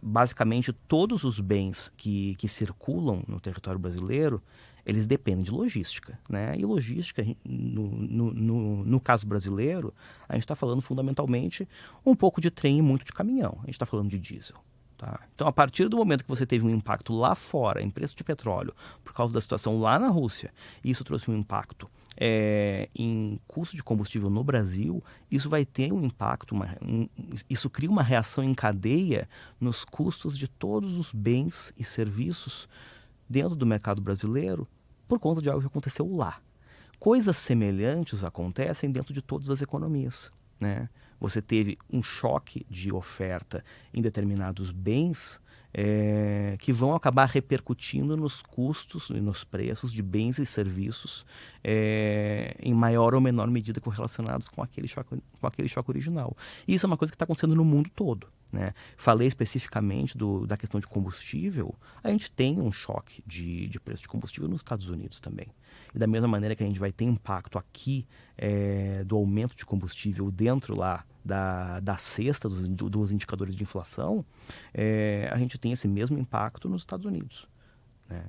Basicamente, todos os bens que, que circulam no território brasileiro, eles dependem de logística. Né? E logística, no, no, no, no caso brasileiro, a gente está falando fundamentalmente um pouco de trem e muito de caminhão. A gente está falando de diesel. Tá? Então, a partir do momento que você teve um impacto lá fora em preço de petróleo, por causa da situação lá na Rússia, e isso trouxe um impacto é, em custo de combustível no Brasil, isso vai ter um impacto, uma, um, isso cria uma reação em cadeia nos custos de todos os bens e serviços dentro do mercado brasileiro por conta de algo que aconteceu lá. Coisas semelhantes acontecem dentro de todas as economias. Né? Você teve um choque de oferta em determinados bens é, que vão acabar repercutindo nos custos e nos preços de bens e serviços é, em maior ou menor medida correlacionados com aquele choque, com aquele choque original. E isso é uma coisa que está acontecendo no mundo todo. Né? Falei especificamente do, da questão de combustível, a gente tem um choque de, de preço de combustível nos Estados Unidos também. E da mesma maneira que a gente vai ter impacto aqui é, do aumento de combustível dentro lá da, da cesta dos, dos indicadores de inflação, é, a gente tem esse mesmo impacto nos Estados Unidos. Né?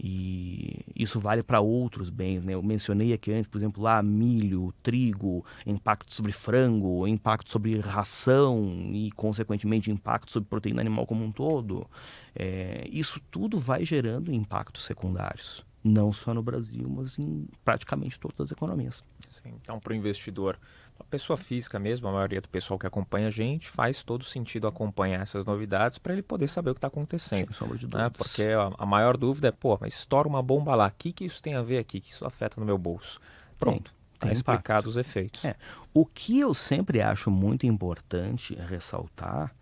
E isso vale para outros bens. Né? Eu mencionei aqui antes, por exemplo, lá milho, trigo, impacto sobre frango, impacto sobre ração e, consequentemente, impacto sobre proteína animal como um todo. É, isso tudo vai gerando impactos secundários não só no Brasil, mas em praticamente todas as economias. Sim, então, para o investidor, a pessoa física mesmo, a maioria do pessoal que acompanha a gente, faz todo sentido acompanhar essas novidades para ele poder saber o que está acontecendo. Sem sombra de né? Porque a, a, maior dúvida é, pô, mas estoura uma bomba lá, o que, que isso tem a ver aqui? que isso afeta no meu bolso? Pronto, está explicado os efeitos. É. O que eu sempre acho muito importante ressaltar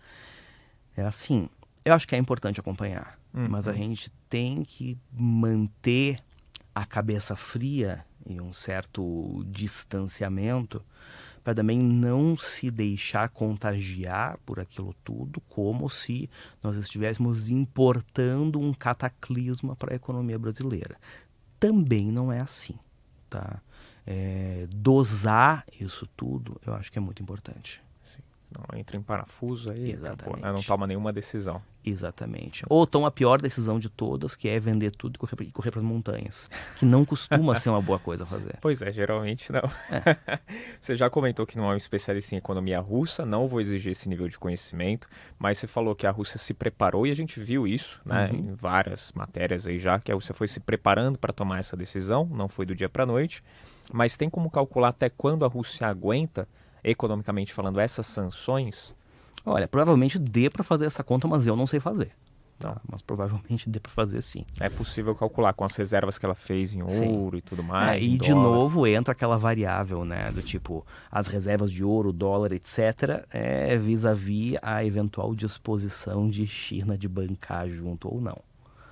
é assim, eu acho que é importante acompanhar, uhum. mas a gente tem que manter a cabeça fria e um certo distanciamento para também não se deixar contagiar por aquilo tudo, como se nós estivéssemos importando um cataclisma para a economia brasileira. Também não é assim, tá? É, dosar isso tudo, eu acho que é muito importante. Não entra em parafuso aí, Exatamente. Acabou, né? não toma nenhuma decisão. Exatamente. Ou toma a pior decisão de todas, que é vender tudo e correr, correr para as montanhas. Que não costuma ser uma boa coisa a fazer. Pois é, geralmente não. É. você já comentou que não é um especialista em economia russa, não vou exigir esse nível de conhecimento, mas você falou que a Rússia se preparou e a gente viu isso né, uhum. em várias matérias aí já, que a Rússia foi se preparando para tomar essa decisão, não foi do dia para a noite. Mas tem como calcular até quando a Rússia aguenta economicamente falando, essas sanções? Olha, provavelmente dê para fazer essa conta, mas eu não sei fazer. Tá, mas provavelmente dê para fazer sim. É possível calcular com as reservas que ela fez em ouro sim. e tudo mais. É, e de novo entra aquela variável, né? Do tipo, as reservas de ouro, dólar, etc., é vis-à-vis a eventual disposição de China de bancar junto ou não.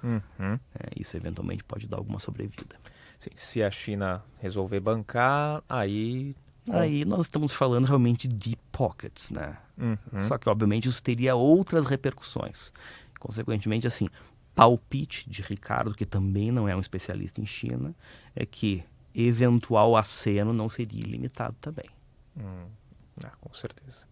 Uhum. É, isso eventualmente pode dar alguma sobrevida. Sim, se a China resolver bancar, aí Aí nós estamos falando realmente de pockets, né? Uhum. Só que, obviamente, isso teria outras repercussões. Consequentemente, assim, palpite de Ricardo, que também não é um especialista em China, é que eventual aceno não seria ilimitado também. Hum. Ah, com certeza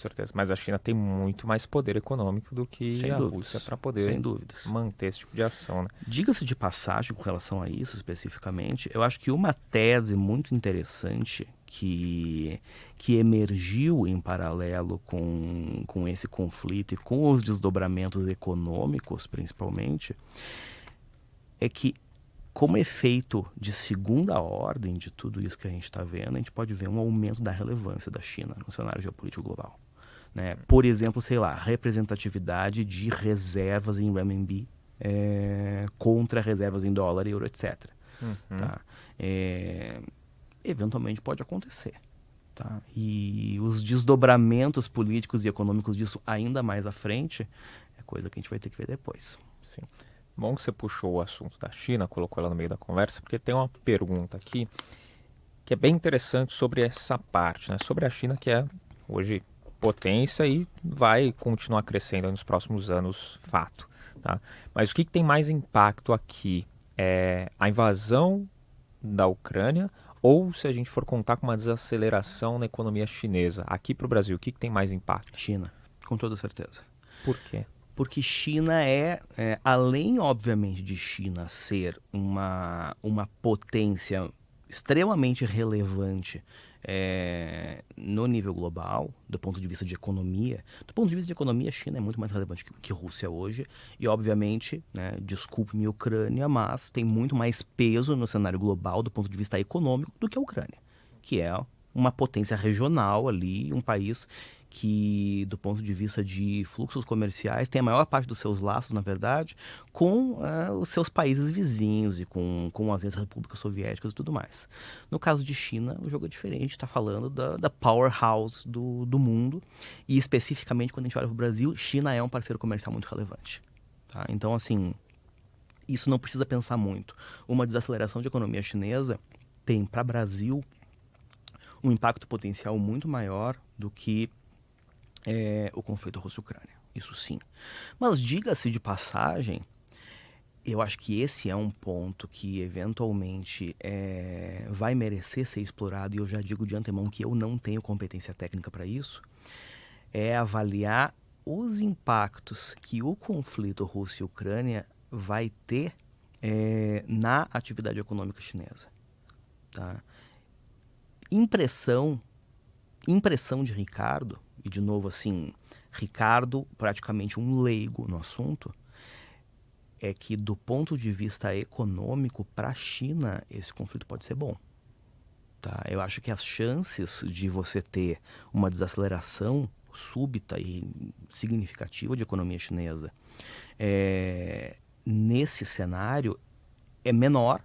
certeza. Mas a China tem muito mais poder econômico do que Sem a dúvidas. Rússia para poder manter esse tipo de ação. Né? Diga-se de passagem com relação a isso especificamente, eu acho que uma tese muito interessante que, que emergiu em paralelo com, com esse conflito e com os desdobramentos econômicos, principalmente, é que como efeito de segunda ordem de tudo isso que a gente está vendo, a gente pode ver um aumento da relevância da China no cenário geopolítico global. Né? Por exemplo, sei lá, representatividade de reservas em renminbi é, contra reservas em dólar, euro, etc. Uhum. Tá? É, eventualmente pode acontecer. Tá? E os desdobramentos políticos e econômicos disso ainda mais à frente é coisa que a gente vai ter que ver depois. Sim. Bom que você puxou o assunto da China, colocou ela no meio da conversa, porque tem uma pergunta aqui que é bem interessante sobre essa parte, né? sobre a China que é hoje potência e vai continuar crescendo nos próximos anos, fato. Tá? Mas o que, que tem mais impacto aqui? É a invasão da Ucrânia ou se a gente for contar com uma desaceleração na economia chinesa? Aqui para o Brasil, o que, que tem mais impacto? China, com toda certeza. Por quê? Porque China é, é além, obviamente, de China ser uma, uma potência extremamente relevante é, no nível global, do ponto de vista de economia. Do ponto de vista de economia, a China é muito mais relevante que, que Rússia hoje. E, obviamente, né, desculpe-me Ucrânia, mas tem muito mais peso no cenário global do ponto de vista econômico do que a Ucrânia, que é uma potência regional ali, um país que, do ponto de vista de fluxos comerciais, tem a maior parte dos seus laços, na verdade, com uh, os seus países vizinhos e com, com as repúblicas soviéticas e tudo mais. No caso de China, o jogo é diferente, está falando da, da powerhouse do, do mundo, e especificamente quando a gente olha para o Brasil, China é um parceiro comercial muito relevante. Tá? Então, assim, isso não precisa pensar muito. Uma desaceleração de economia chinesa tem para o Brasil um impacto potencial muito maior do que é, o conflito Rússia-Ucrânia. Isso sim. Mas diga-se de passagem, eu acho que esse é um ponto que eventualmente é, vai merecer ser explorado, e eu já digo de antemão que eu não tenho competência técnica para isso, é avaliar os impactos que o conflito Rússia-Ucrânia vai ter é, na atividade econômica chinesa. Tá? Impressão, impressão de Ricardo, e de novo assim, Ricardo, praticamente um leigo no assunto, é que, do ponto de vista econômico, para a China, esse conflito pode ser bom. Tá? Eu acho que as chances de você ter uma desaceleração súbita e significativa de economia chinesa é, nesse cenário é menor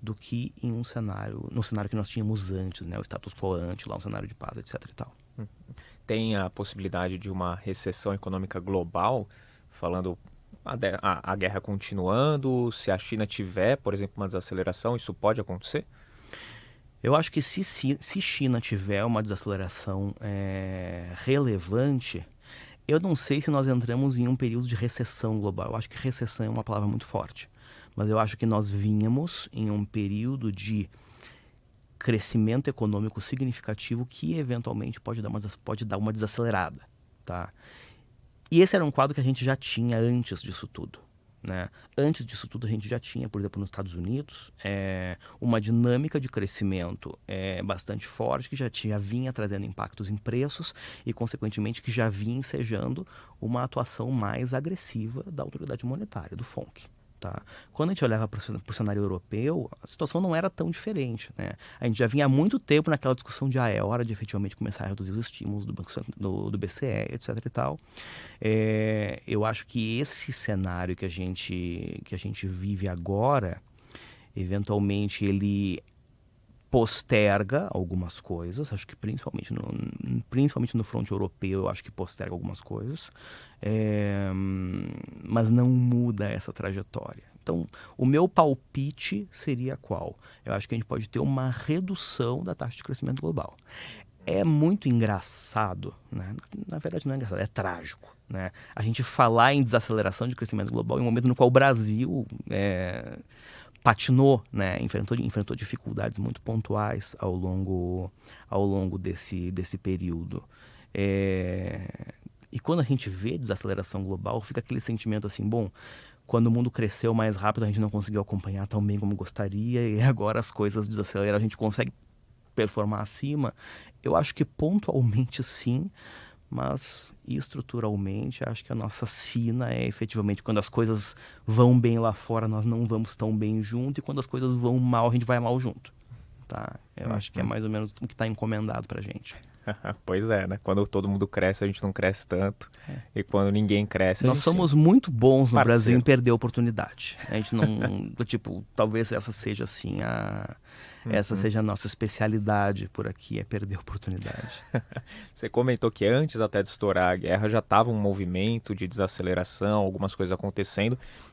do que em um cenário, no cenário que nós tínhamos antes, né, o status quo antes, lá um cenário de paz, etc. E tal. Uhum. Tem a possibilidade de uma recessão econômica global, falando a, a, a guerra continuando, se a China tiver, por exemplo, uma desaceleração, isso pode acontecer? Eu acho que se, se, se China tiver uma desaceleração é, relevante, eu não sei se nós entramos em um período de recessão global. Eu acho que recessão é uma palavra muito forte. Mas eu acho que nós vínhamos em um período de crescimento econômico significativo que eventualmente pode dar uma, pode dar uma desacelerada. Tá? E esse era um quadro que a gente já tinha antes disso tudo. Né? Antes disso tudo, a gente já tinha, por exemplo, nos Estados Unidos, é, uma dinâmica de crescimento é, bastante forte que já tinha, vinha trazendo impactos em preços e, consequentemente, que já vinha ensejando uma atuação mais agressiva da autoridade monetária, do FONC. Tá? Quando a gente olhava para o cenário europeu, a situação não era tão diferente. Né? A gente já vinha há muito tempo naquela discussão de ah, é hora de efetivamente começar a reduzir os estímulos do, banco, do, do BCE, etc. E tal. É, eu acho que esse cenário que a gente, que a gente vive agora, eventualmente ele posterga algumas coisas, acho que principalmente no, principalmente no fronte europeu, eu acho que posterga algumas coisas, é, mas não muda essa trajetória. Então, o meu palpite seria qual? Eu acho que a gente pode ter uma redução da taxa de crescimento global. É muito engraçado, né? na verdade não é engraçado, é trágico. Né? A gente falar em desaceleração de crescimento global em um momento no qual o Brasil é, patinou, né? enfrentou, enfrentou dificuldades muito pontuais ao longo, ao longo desse, desse período. É... E quando a gente vê desaceleração global, fica aquele sentimento assim, bom, quando o mundo cresceu mais rápido, a gente não conseguiu acompanhar tão bem como gostaria, e agora as coisas desaceleraram, a gente consegue performar acima. Eu acho que pontualmente sim, mas estruturalmente acho que a nossa sina é efetivamente quando as coisas vão bem lá fora nós não vamos tão bem junto e quando as coisas vão mal a gente vai mal junto tá eu uhum. acho que é mais ou menos o que está encomendado para gente pois é, né? Quando todo mundo cresce, a gente não cresce tanto. É. E quando ninguém cresce. Nós somos muito bons no Parceiro. Brasil em perder oportunidade. A gente não. tipo, talvez essa seja assim a essa uhum. seja a nossa especialidade por aqui, é perder oportunidade. Você comentou que antes até de estourar a guerra já estava um movimento de desaceleração, algumas coisas acontecendo.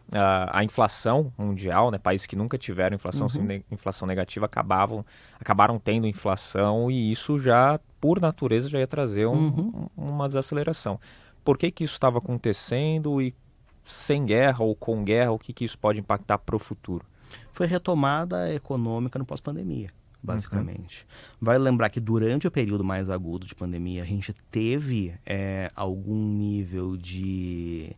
Uh, a inflação mundial, né, países que nunca tiveram inflação, uhum. inflação negativa, acabavam, acabaram tendo inflação e isso já, por natureza, já ia trazer um, uhum. uma desaceleração. Por que, que isso estava acontecendo e sem guerra ou com guerra, o que, que isso pode impactar para o futuro? foi retomada econômica no pós-pandemia, basicamente. Uhum. Vai lembrar que durante o período mais agudo de pandemia, a gente teve é, algum nível de,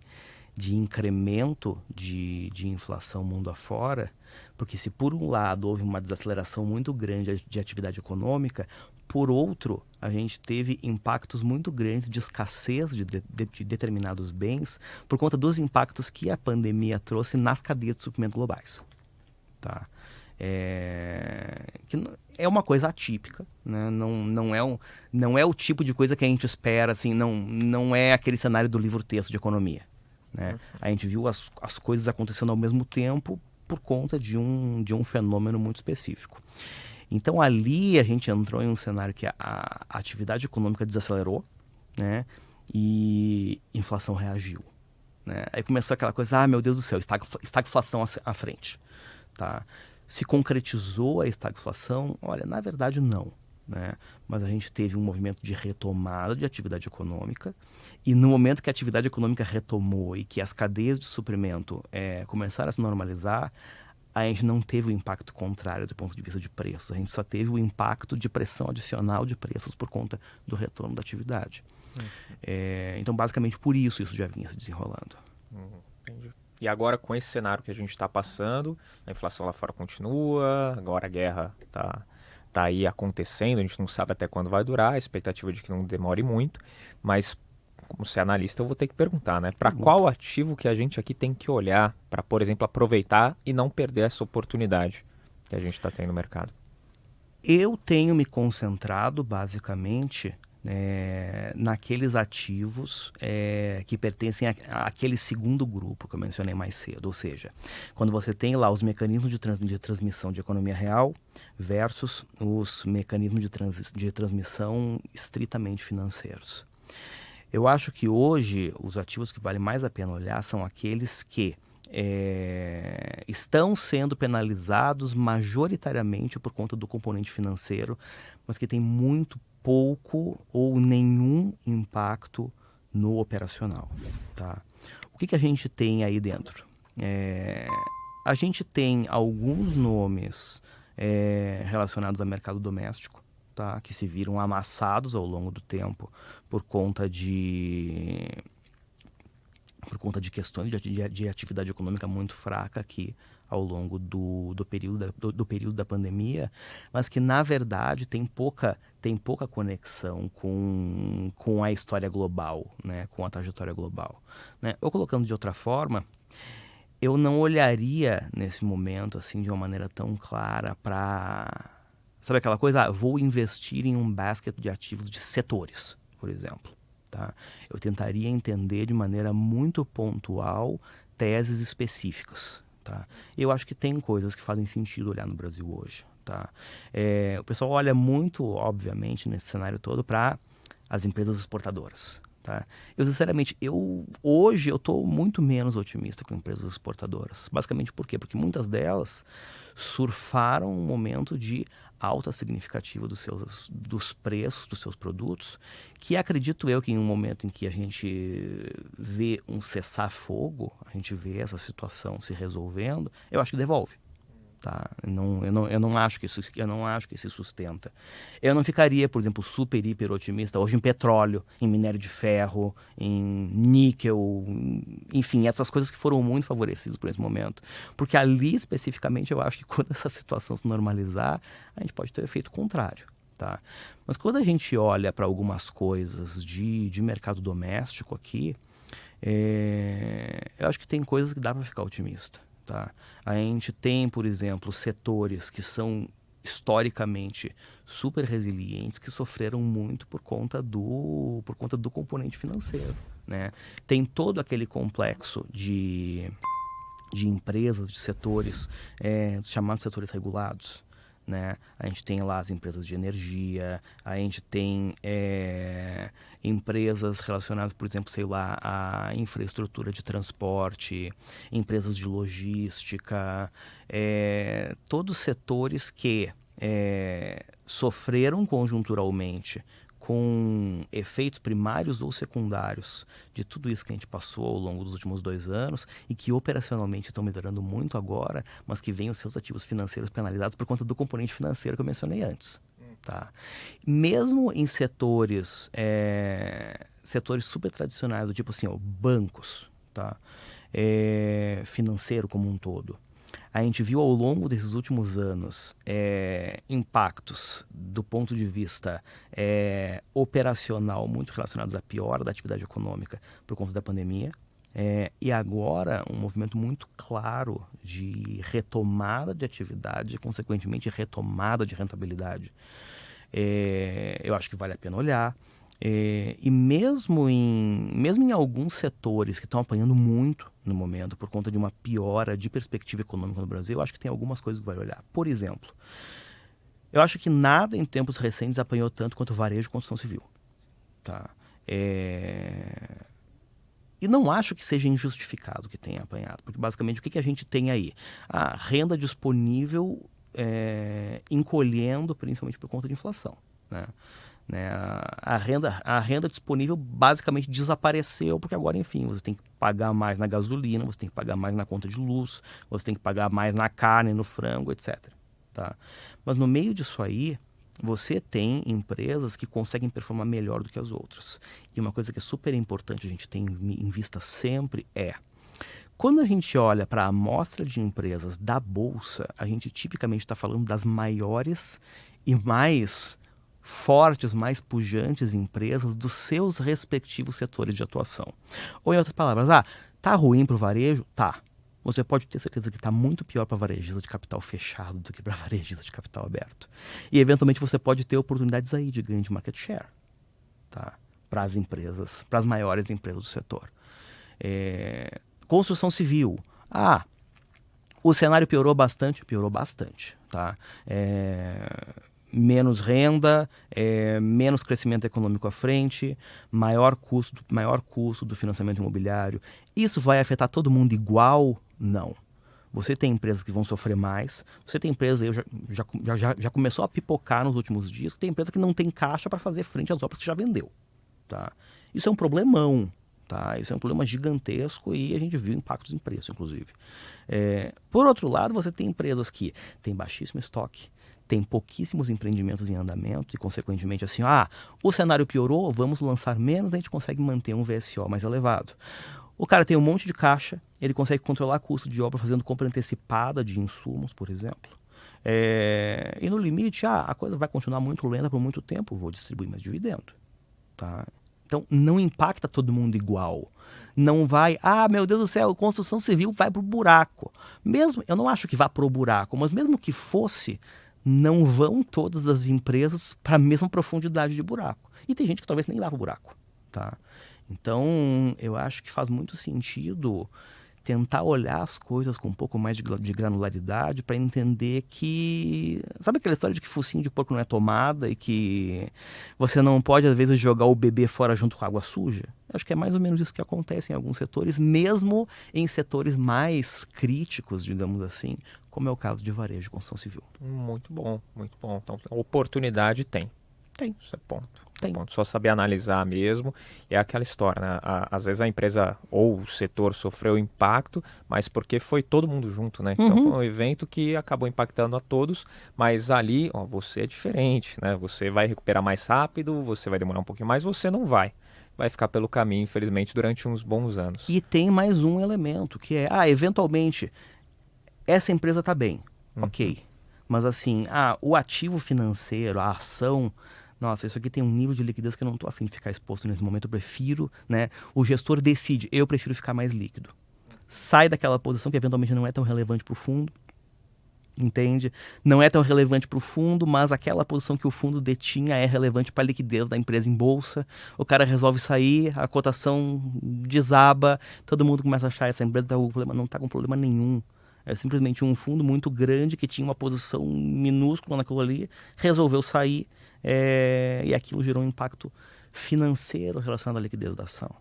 de incremento de, de inflação mundo afora, porque se por um lado houve uma desaceleração muito grande de atividade econômica, por outro, a gente teve impactos muito grandes de escassez de, de, de, determinados bens por conta dos impactos que a pandemia trouxe nas cadeias de suprimento globais tá? É, que é uma coisa atípica, né? não, não, é um, não é o tipo de coisa que a gente espera, assim, não, não é aquele cenário do livro-texto de economia. Né? A gente viu as, as coisas acontecendo ao mesmo tempo por conta de um, de um fenômeno muito específico. Então ali a gente entrou em um cenário que a, a atividade econômica desacelerou, né? E inflação reagiu. Né? Aí começou aquela coisa, ah, meu Deus do céu, estagflação à frente. Tá? Se concretizou a estagflação? Olha, na verdade não. Né? Mas a gente teve um movimento de retomada de atividade econômica e no momento que a atividade econômica retomou e que as cadeias de suprimento é, começaram a se normalizar, a gente não teve o impacto contrário do ponto de vista de preços. A gente só teve o impacto de pressão adicional de preços por conta do retorno da atividade. Uhum. É, então, basicamente, por isso isso já vinha se desenrolando. Uhum. Entendi. E agora, com esse cenário que a gente está passando, a inflação lá fora continua, agora a guerra está tá aí acontecendo, a gente não sabe até quando vai durar, a expectativa é de que não demore muito, mas como ser analista, eu vou ter que perguntar, né? Para qual ativo que a gente aqui tem que olhar para, por exemplo, aproveitar e não perder essa oportunidade que a gente está tendo no mercado? Eu tenho me concentrado basicamente é, naqueles ativos é, que pertencem àquele segundo grupo que eu mencionei mais cedo. Ou seja, quando você tem lá os mecanismos de, trans, de transmissão de economia real versus os mecanismos de, trans, de transmissão estritamente financeiros. Eu acho que hoje os ativos que vale mais a pena olhar são aqueles que é, estão sendo penalizados majoritariamente por conta do componente financeiro, mas que tem muito pouco ou nenhum impacto no operacional. Tá? O que, que a gente tem aí dentro? É, a gente tem alguns nomes é, relacionados ao mercado doméstico, tá? que se viram amassados ao longo do tempo por conta de por conta de questões de, de, de atividade econômica muito fraca aqui ao longo do, do, período da, do, do, período da pandemia, mas que na verdade tem pouca, tem pouca conexão com, com a história global, né, com a trajetória global. Né? Ou colocando de outra forma, eu não olharia nesse momento assim de uma maneira tão clara para sabe aquela coisa, ah, vou investir em um basket de ativos de setores, por exemplo. Tá? Eu tentaria entender de maneira muito pontual teses específicas. Tá? Eu acho que tem coisas que fazem sentido olhar no Brasil hoje. Tá? É, o pessoal olha muito, obviamente, nesse cenário todo para as empresas exportadoras. Tá? Eu, sinceramente, eu, hoje eu estou muito menos otimista com empresas exportadoras. Basicamente por quê? Porque muitas delas surfaram um momento de alta significativa dos, seus, dos preços dos seus produtos, que acredito eu que em um momento em que a gente vê um cessar-fogo, a gente vê essa situação se resolvendo, eu acho que devolve. Tá? Não, eu, não, eu, não acho que isso, eu não acho que se sustenta. Eu não ficaria, por exemplo, super, hiper otimista hoje em petróleo, em minério de ferro, em níquel, enfim, essas coisas que foram muito favorecidas por esse momento. Porque ali, especificamente, eu acho que quando essa situação se normalizar, a gente pode ter efeito contrário. Tá? Mas quando a gente olha para algumas coisas de, de mercado doméstico aqui, é, eu acho que tem coisas que dá para ficar otimista. Tá? A gente tem, por exemplo, setores que são historicamente super resilientes que sofreram muito por conta do por conta do componente financeiro, né? Tem todo aquele complexo de de empresas, de setores, é, chamados setores regulados, né? A gente tem lá as empresas de energia, a gente tem é, empresas relacionadas, por exemplo, sei lá, à infraestrutura de transporte, empresas de logística, é, todos setores que é, sofreram conjunturalmente com efeitos primários ou secundários de tudo isso que a gente passou ao longo dos últimos dois anos e que operacionalmente estão melhorando muito agora, mas que vêm os seus ativos financeiros penalizados por conta do componente financeiro que eu mencionei antes. Tá? Mesmo em setores, é, setores super tradicionais, do tipo assim, ó, bancos, tá? É, financeiro como um todo a gente viu ao longo desses últimos anos é, impactos do ponto de vista é, operacional muito relacionados à piora da atividade econômica por conta da pandemia. É, e agora um movimento muito claro de retomada de atividade e, consequentemente, retomada de rentabilidade. É, eu acho que vale a pena olhar. É, e mesmo em, mesmo em alguns setores que estão apanhando muito no momento por conta de uma piora de perspectiva econômica no Brasil, eu acho que tem algumas coisas que vai olhar. Por exemplo, eu acho que nada em tempos recentes apanhou tanto quanto o varejo e construção civil. Tá? É... E não acho que seja injustificado que tenha apanhado, porque basicamente o que, que a gente tem aí? A renda disponível é... encolhendo, principalmente por conta de inflação. Né? Né? A, renda, a renda disponível basicamente desapareceu, porque agora, enfim, você tem que pagar mais na gasolina, você tem que pagar mais na conta de luz, você tem que pagar mais na carne, no frango, etc. Tá? Mas no meio disso aí, você tem empresas que conseguem performar melhor do que as outras. E uma coisa que é super importante a gente ter em vista sempre é quando a gente olha para a amostra de empresas da bolsa, a gente tipicamente está falando das maiores e mais fortes, mais pujantes empresas dos seus respectivos setores de atuação. Ou em outras palavras, ah, tá ruim para o varejo? Tá. Você pode ter certeza que está muito pior para varejista de capital fechado do que para varejista de capital aberto. E eventualmente você pode ter oportunidades aí de ganho de market share, tá? Para as empresas, para as maiores empresas do setor. É... Construção civil. Ah, o cenário piorou bastante, piorou bastante, tá? É menos renda, é, menos crescimento econômico à frente, maior custo, maior custo do financiamento imobiliário. Isso vai afetar todo mundo igual? Não. Você tem empresas que vão sofrer mais, você tem empresas, eu já, já, já, já começou a pipocar nos últimos dias, que tem empresa que não tem caixa para fazer frente às obras que já vendeu. Tá? Isso é um problemão, tá? Isso é um problema gigantesco e a gente viu impactos em preço, inclusive. É, por outro lado, você tem empresas que têm baixíssimo estoque, tem pouquíssimos empreendimentos em andamento e, consequentemente, assim, ah, o cenário piorou, vamos lançar menos, a gente consegue manter um VSO mais elevado. O cara tem um monte de caixa, ele consegue controlar custo de obra fazendo compra antecipada de insumos, por exemplo. É, e no limite, ah, a coisa vai continuar muito lenta por muito tempo, vou distribuir mais dividendo. Tá? Então, não impacta todo mundo igual. Não vai, ah, meu Deus do céu, construção civil vai pro buraco. Mesmo, eu não acho que vá pro buraco, mas mesmo que fosse, não vão todas as empresas para a mesma profundidade de buraco. E tem gente que talvez nem vá o buraco. Tá? Então, eu acho que faz muito sentido tentar olhar as coisas com um pouco mais de, de granularidade para entender que. Sabe aquela história de que focinho de porco não é tomada e que você não pode, às vezes, jogar o bebê fora junto com a água suja? Acho que é mais ou menos isso que acontece em alguns setores, mesmo em setores mais críticos, digamos assim, como é o caso de varejo e construção civil. Muito bom, muito bom. Então, oportunidade tem. Tem. Isso é ponto. Tem. Ponto. Só saber analisar mesmo. É aquela história, né? às vezes a empresa ou o setor sofreu impacto, mas porque foi todo mundo junto, né? Então uhum. foi um evento que acabou impactando a todos, mas ali, ó, você é diferente, né? Você vai recuperar mais rápido, você vai demorar um pouquinho mais, você não vai vai ficar pelo caminho, infelizmente, durante uns bons anos. E tem mais um elemento, que é, ah, eventualmente, essa empresa está bem, uhum. ok. Mas assim, ah, o ativo financeiro, a ação, nossa, isso aqui tem um nível de liquidez que eu não estou afim de ficar exposto nesse momento. Eu prefiro, né? O gestor decide, eu prefiro ficar mais líquido. Sai daquela posição que eventualmente não é tão relevante para o fundo, entende? Não é tão relevante para o fundo, mas aquela posição que o fundo detinha é relevante para a liquidez da empresa em bolsa. O cara resolve sair, a cotação desaba, todo mundo começa a achar essa empresa tá não está com problema nenhum. É simplesmente um fundo muito grande que tinha uma posição minúscula naquilo ali, resolveu sair é, e aquilo gerou um impacto financeiro relacionado à liquidez da ação.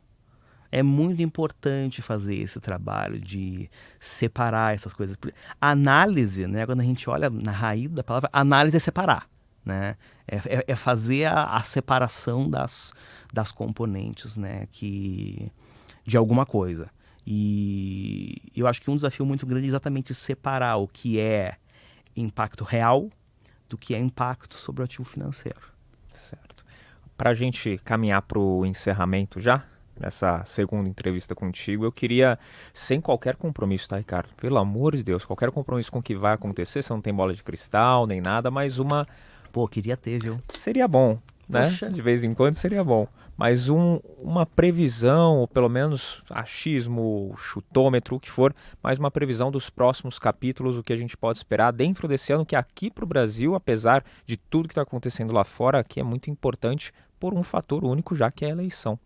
É muito importante fazer esse trabalho de separar essas coisas. Análise, né, quando a gente olha na raiz da palavra, análise é separar. Né? É, é, é fazer a, a, separação das, das componentes né, que, de alguma coisa. E eu acho que um desafio muito grande é exatamente separar o que é impacto real do que é impacto sobre o ativo financeiro. Certo. Para a gente caminhar para o encerramento já, nessa segunda entrevista contigo, eu queria, sem qualquer compromisso, tá, Ricardo? Pelo amor de Deus, qualquer compromisso com o que vai acontecer, você não tem bola de cristal nem nada, mas uma. Pô, queria ter, viu? Seria bom, né? Poxa. De vez em quando seria bom mas um, uma previsão, ou pelo menos achismo, chutômetro, o que for, mas uma previsão dos próximos capítulos, o que a gente pode esperar dentro desse ano, que aqui para o Brasil, apesar de tudo que está acontecendo lá fora, aqui é muito importante por um fator único, já que é a eleição.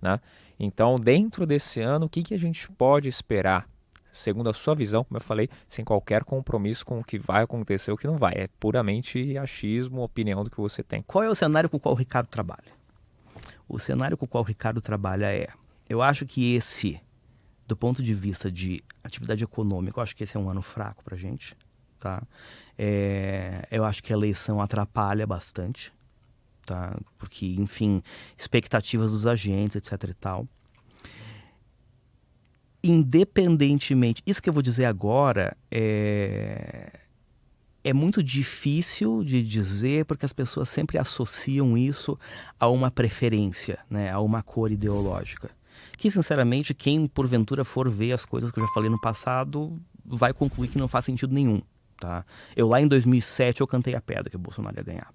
Né? Então, dentro desse ano, o que, que a gente pode esperar? Segundo a sua visão, como eu falei, sem qualquer compromisso com o que vai acontecer ou o que não vai. É puramente achismo, opinião do que você tem. Qual é o cenário com o qual o Ricardo trabalha? O cenário com o qual o Ricardo trabalha é: eu acho que esse, do ponto de vista de atividade econômica, eu acho que esse é um ano fraco para gente. Tá? É, eu acho que a eleição atrapalha bastante, tá? porque, enfim, expectativas dos agentes, etc. e tal. Independentemente, isso que eu vou dizer agora é é muito difícil de dizer porque as pessoas sempre associam isso a uma preferência, né, a uma cor ideológica. Que, sinceramente, quem porventura for ver as coisas que eu já falei no passado vai concluir que não faz sentido nenhum. Tá? Eu lá em 2007 eu cantei a pedra que o Bolsonaro ia ganhar.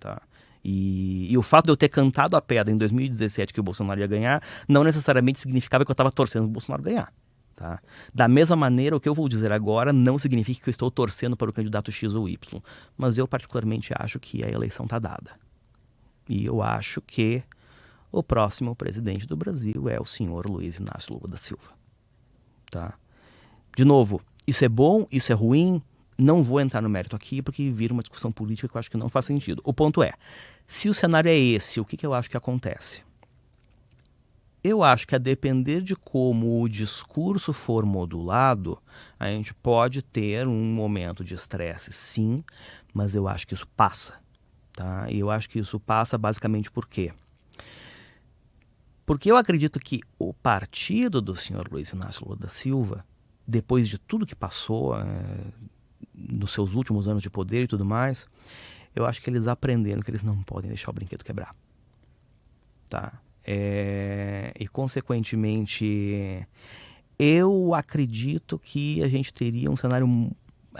Tá? E, e, o fato de eu ter cantado a pedra em 2017 que o Bolsonaro ia ganhar, não necessariamente significava que eu estava torcendo o Bolsonaro ganhar. Tá? Da mesma maneira, o que eu vou dizer agora não significa que eu estou torcendo para o candidato X ou Y, mas eu particularmente acho que a eleição está dada. E eu acho que o próximo presidente do Brasil é o senhor Luiz Inácio Lula da Silva. Tá? De novo, isso é bom, isso é ruim, não vou entrar no mérito aqui porque vira uma discussão política que eu acho que não faz sentido. O ponto é, se o cenário é esse, o que, que eu acho que acontece? Eu acho que a depender de como o discurso for modulado, a gente pode ter um momento de estresse, sim, mas eu acho que isso passa. Tá? E eu acho que isso passa basicamente por quê? Porque eu acredito que o partido do senhor Luiz Inácio Lula da Silva, depois de tudo que passou, é, nos seus últimos anos de poder e tudo mais, eu acho que eles aprenderam que eles não podem deixar o brinquedo quebrar. Tá? É, e, consequentemente, eu acredito que a gente teria um cenário.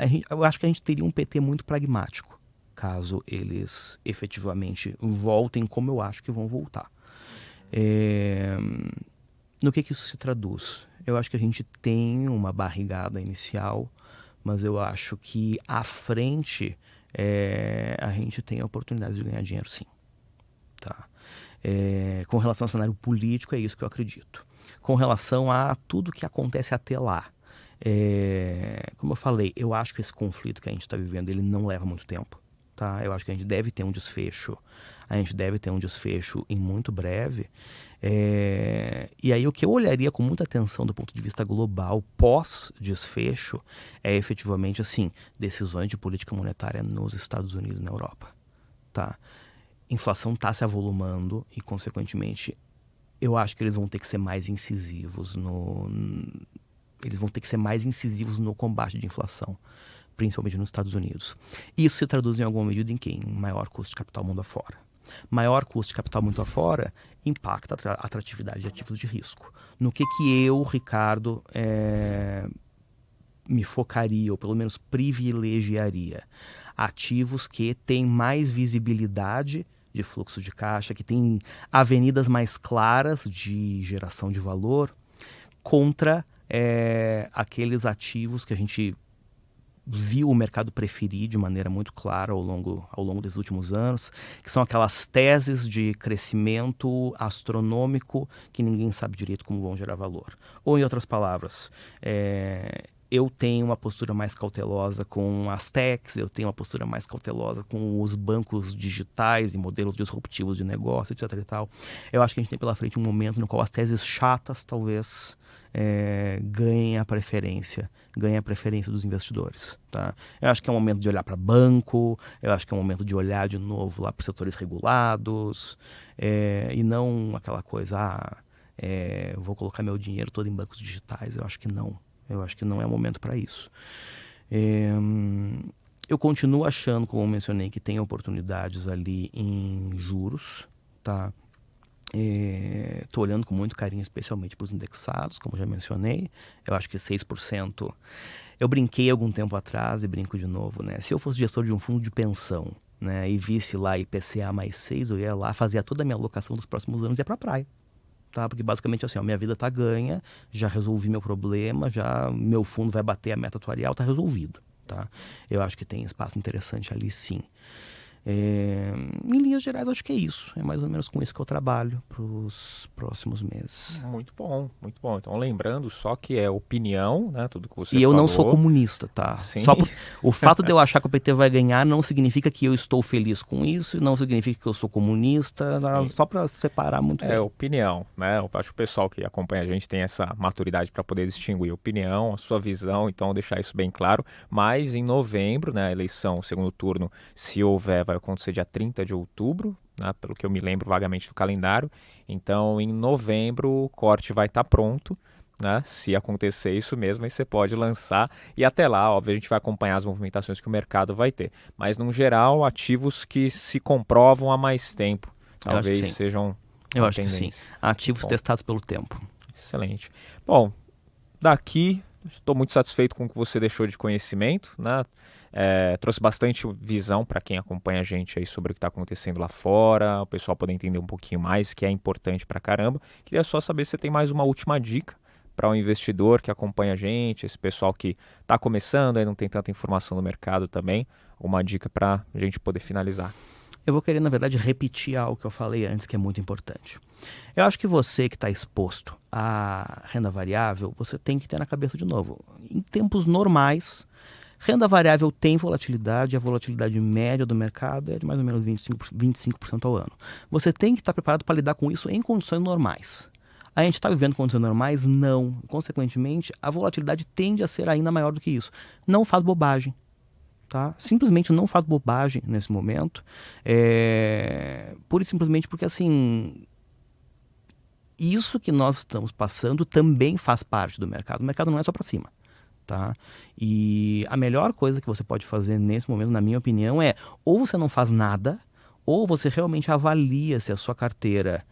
Gente, eu acho que a gente teria um PT muito pragmático, caso eles efetivamente voltem como eu acho que vão voltar. É, no que, que isso se traduz? Eu acho que a gente tem uma barrigada inicial mas eu acho que à frente é, a gente tem a oportunidade de ganhar dinheiro sim. Tá? É, com relação ao cenário político, é isso que eu acredito. Com relação a tudo que acontece até lá, é, como eu falei, eu acho que esse conflito que a gente está vivendo ele não leva muito tempo. Tá? Eu acho que a gente deve ter um desfecho, a gente deve ter um desfecho em muito breve. É, e aí o que eu olharia com muita atenção do ponto de vista global pós-desfecho é efetivamente assim decisões de política monetária nos Estados Unidos e na Europa. Tá? Inflação está se avolumando e, consequentemente, eu acho que eles vão ter que ser mais incisivos no. Eles vão ter que ser mais incisivos no combate de inflação, principalmente nos Estados Unidos. Isso se traduz em alguma medida em quem? Em maior custo de capital mundo afora maior custo de capital muito afora impacta a atratividade de ativos de risco. No que que eu, Ricardo, é, me focaria, ou pelo menos privilegiaria? Ativos que têm mais visibilidade de fluxo de caixa, que têm avenidas mais claras de geração de valor, contra é, aqueles ativos que a gente viu o mercado preferir de maneira muito clara ao longo, ao longo dos últimos anos, que são aquelas teses de crescimento astronômico que ninguém sabe direito como vão gerar valor. Ou, em outras palavras, é, eu tenho uma postura mais cautelosa com as techs, eu tenho uma postura mais cautelosa com os bancos digitais e modelos disruptivos de negócio, etc. E tal. Eu acho que a gente tem pela frente um momento no qual as teses chatas, talvez, é, ganhem a preferência, ganhem a preferência dos investidores. Tá? Eu acho que é um momento de olhar para banco, eu acho que é um momento de olhar de novo lá para os setores regulados, é, e não aquela coisa, ah, é, vou colocar meu dinheiro todo em bancos digitais. Eu acho que não. Eu acho que não é momento para isso. É, eu continuo achando, como mencionei, que tem oportunidades ali em juros, tá? Estou é, olhando com muito carinho, especialmente para os indexados, como já mencionei. Eu acho que 6%. Eu brinquei algum tempo atrás e brinco de novo, né? Se eu fosse gestor de um fundo de pensão né, e visse lá IPCA mais 6, eu ia lá, fazia toda a minha alocação dos próximos anos e ia para a praia. Tá? Porque basicamente assim, ó, minha vida está ganha, já resolvi meu problema, já meu fundo vai bater a meta atuarial, está resolvido. Tá? Eu acho que tem espaço interessante ali sim. É, em linhas gerais, acho que é isso. É mais ou menos com isso que eu trabalho para os próximos meses. Muito bom, muito bom. Então, lembrando só que é opinião, né? Tudo que você E eu falou. não sou comunista, tá? Sim. Só por, o fato de eu achar que o PT vai ganhar não significa que eu estou feliz com isso, não significa que eu sou comunista, só para separar muito é, bem. É opinião, né? Eu acho que o pessoal que acompanha a gente tem essa maturidade para poder distinguir opinião, a sua visão, então deixar isso bem claro. Mas em novembro, né, a eleição, segundo turno, se houver, vai acontecer dia 30 de outubro, né, pelo que eu me lembro vagamente do calendário. Então, em novembro, o corte vai estar tá pronto. Né? Se acontecer isso mesmo, aí você pode lançar e até lá, óbvio, a gente vai acompanhar as movimentações que o mercado vai ter. Mas, no geral, ativos que se comprovam há mais tempo, talvez sejam. Eu acho que sim. Ativos Bom, testados pelo tempo. Excelente. Bom, daqui Estou muito satisfeito com o que você deixou de conhecimento, né? É, trouxe bastante visão para quem acompanha a gente aí sobre o que está acontecendo lá fora, o pessoal poder entender um pouquinho mais, que é importante para caramba. Queria só saber se você tem mais uma última dica para o um investidor que acompanha a gente, esse pessoal que está começando, aí não tem tanta informação no mercado também, uma dica para a gente poder finalizar. Eu vou querer, na verdade, repetir algo que eu falei antes, que é muito importante. Eu acho que você que está exposto à renda variável, você tem que ter na cabeça de novo. Em tempos normais, renda variável tem volatilidade, a volatilidade média do mercado é de mais ou menos 25%, 25% ao ano. Você tem que estar preparado para lidar com isso em condições normais. A gente está vivendo condições normais? Não. Consequentemente, a volatilidade tende a ser ainda maior do que isso. Não faz bobagem tá? Simplesmente não faz bobagem nesse momento, é... pura e simplesmente porque assim isso que nós estamos passando também faz parte do mercado. O mercado não é só para cima, tá? E a melhor coisa que você pode fazer nesse momento, na minha opinião, é ou você não faz nada, ou você realmente avalia se a sua carteira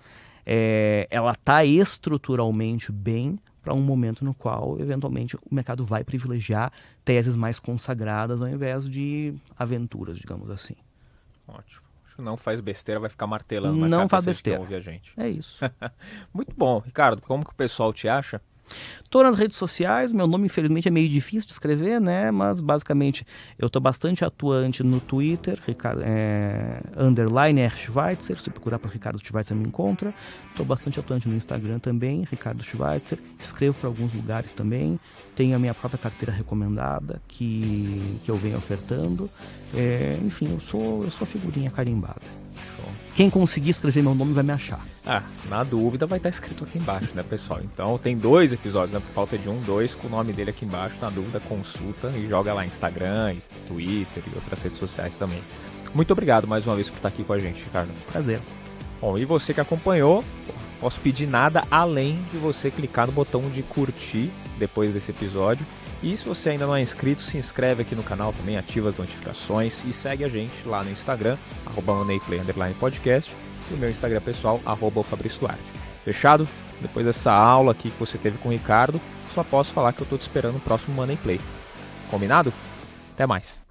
é, ela está estruturalmente bem para um momento no qual, eventualmente, o mercado vai privilegiar teses mais consagradas ao invés de aventuras, digamos assim. Ótimo. Que não faz besteira, vai ficar martelando na Não faz besteira. a gente. É isso. Muito bom. Ricardo, como que o pessoal te acha? Estou nas redes sociais, meu nome infelizmente é meio difícil de escrever, né? Mas basicamente eu estou bastante atuante no Twitter, Ricardo, é, underline R. Schweitzer, se procurar por Ricardo Schweitzer me encontra. Estou bastante atuante no Instagram também, Ricardo Schweitzer. Escrevo para alguns lugares também. Tenho a minha própria carteira recomendada que, que eu venho ofertando. É, enfim, eu sou, eu sou figurinha carimbada. Quem conseguir escrever meu nome vai me achar. Ah, na dúvida vai estar escrito aqui embaixo, né, pessoal? Então tem dois episódios, né? Por falta de um, dois com o nome dele aqui embaixo. Na dúvida, consulta e joga lá Instagram, Twitter e outras redes sociais também. Muito obrigado mais uma vez por estar aqui com a gente, Ricardo. Prazer. Bom, e você que acompanhou, posso pedir nada além de você clicar no botão de curtir depois desse episódio. E se você ainda não é inscrito, se inscreve aqui no canal também, ativa as notificações e segue a gente lá no Instagram, arroba podcast e o meu Instagram pessoal, arroba Fabrício Duarte. Fechado? Depois dessa aula aqui que você teve com o Ricardo, só posso falar que eu estou te esperando no próximo Money Play. Combinado? Até mais!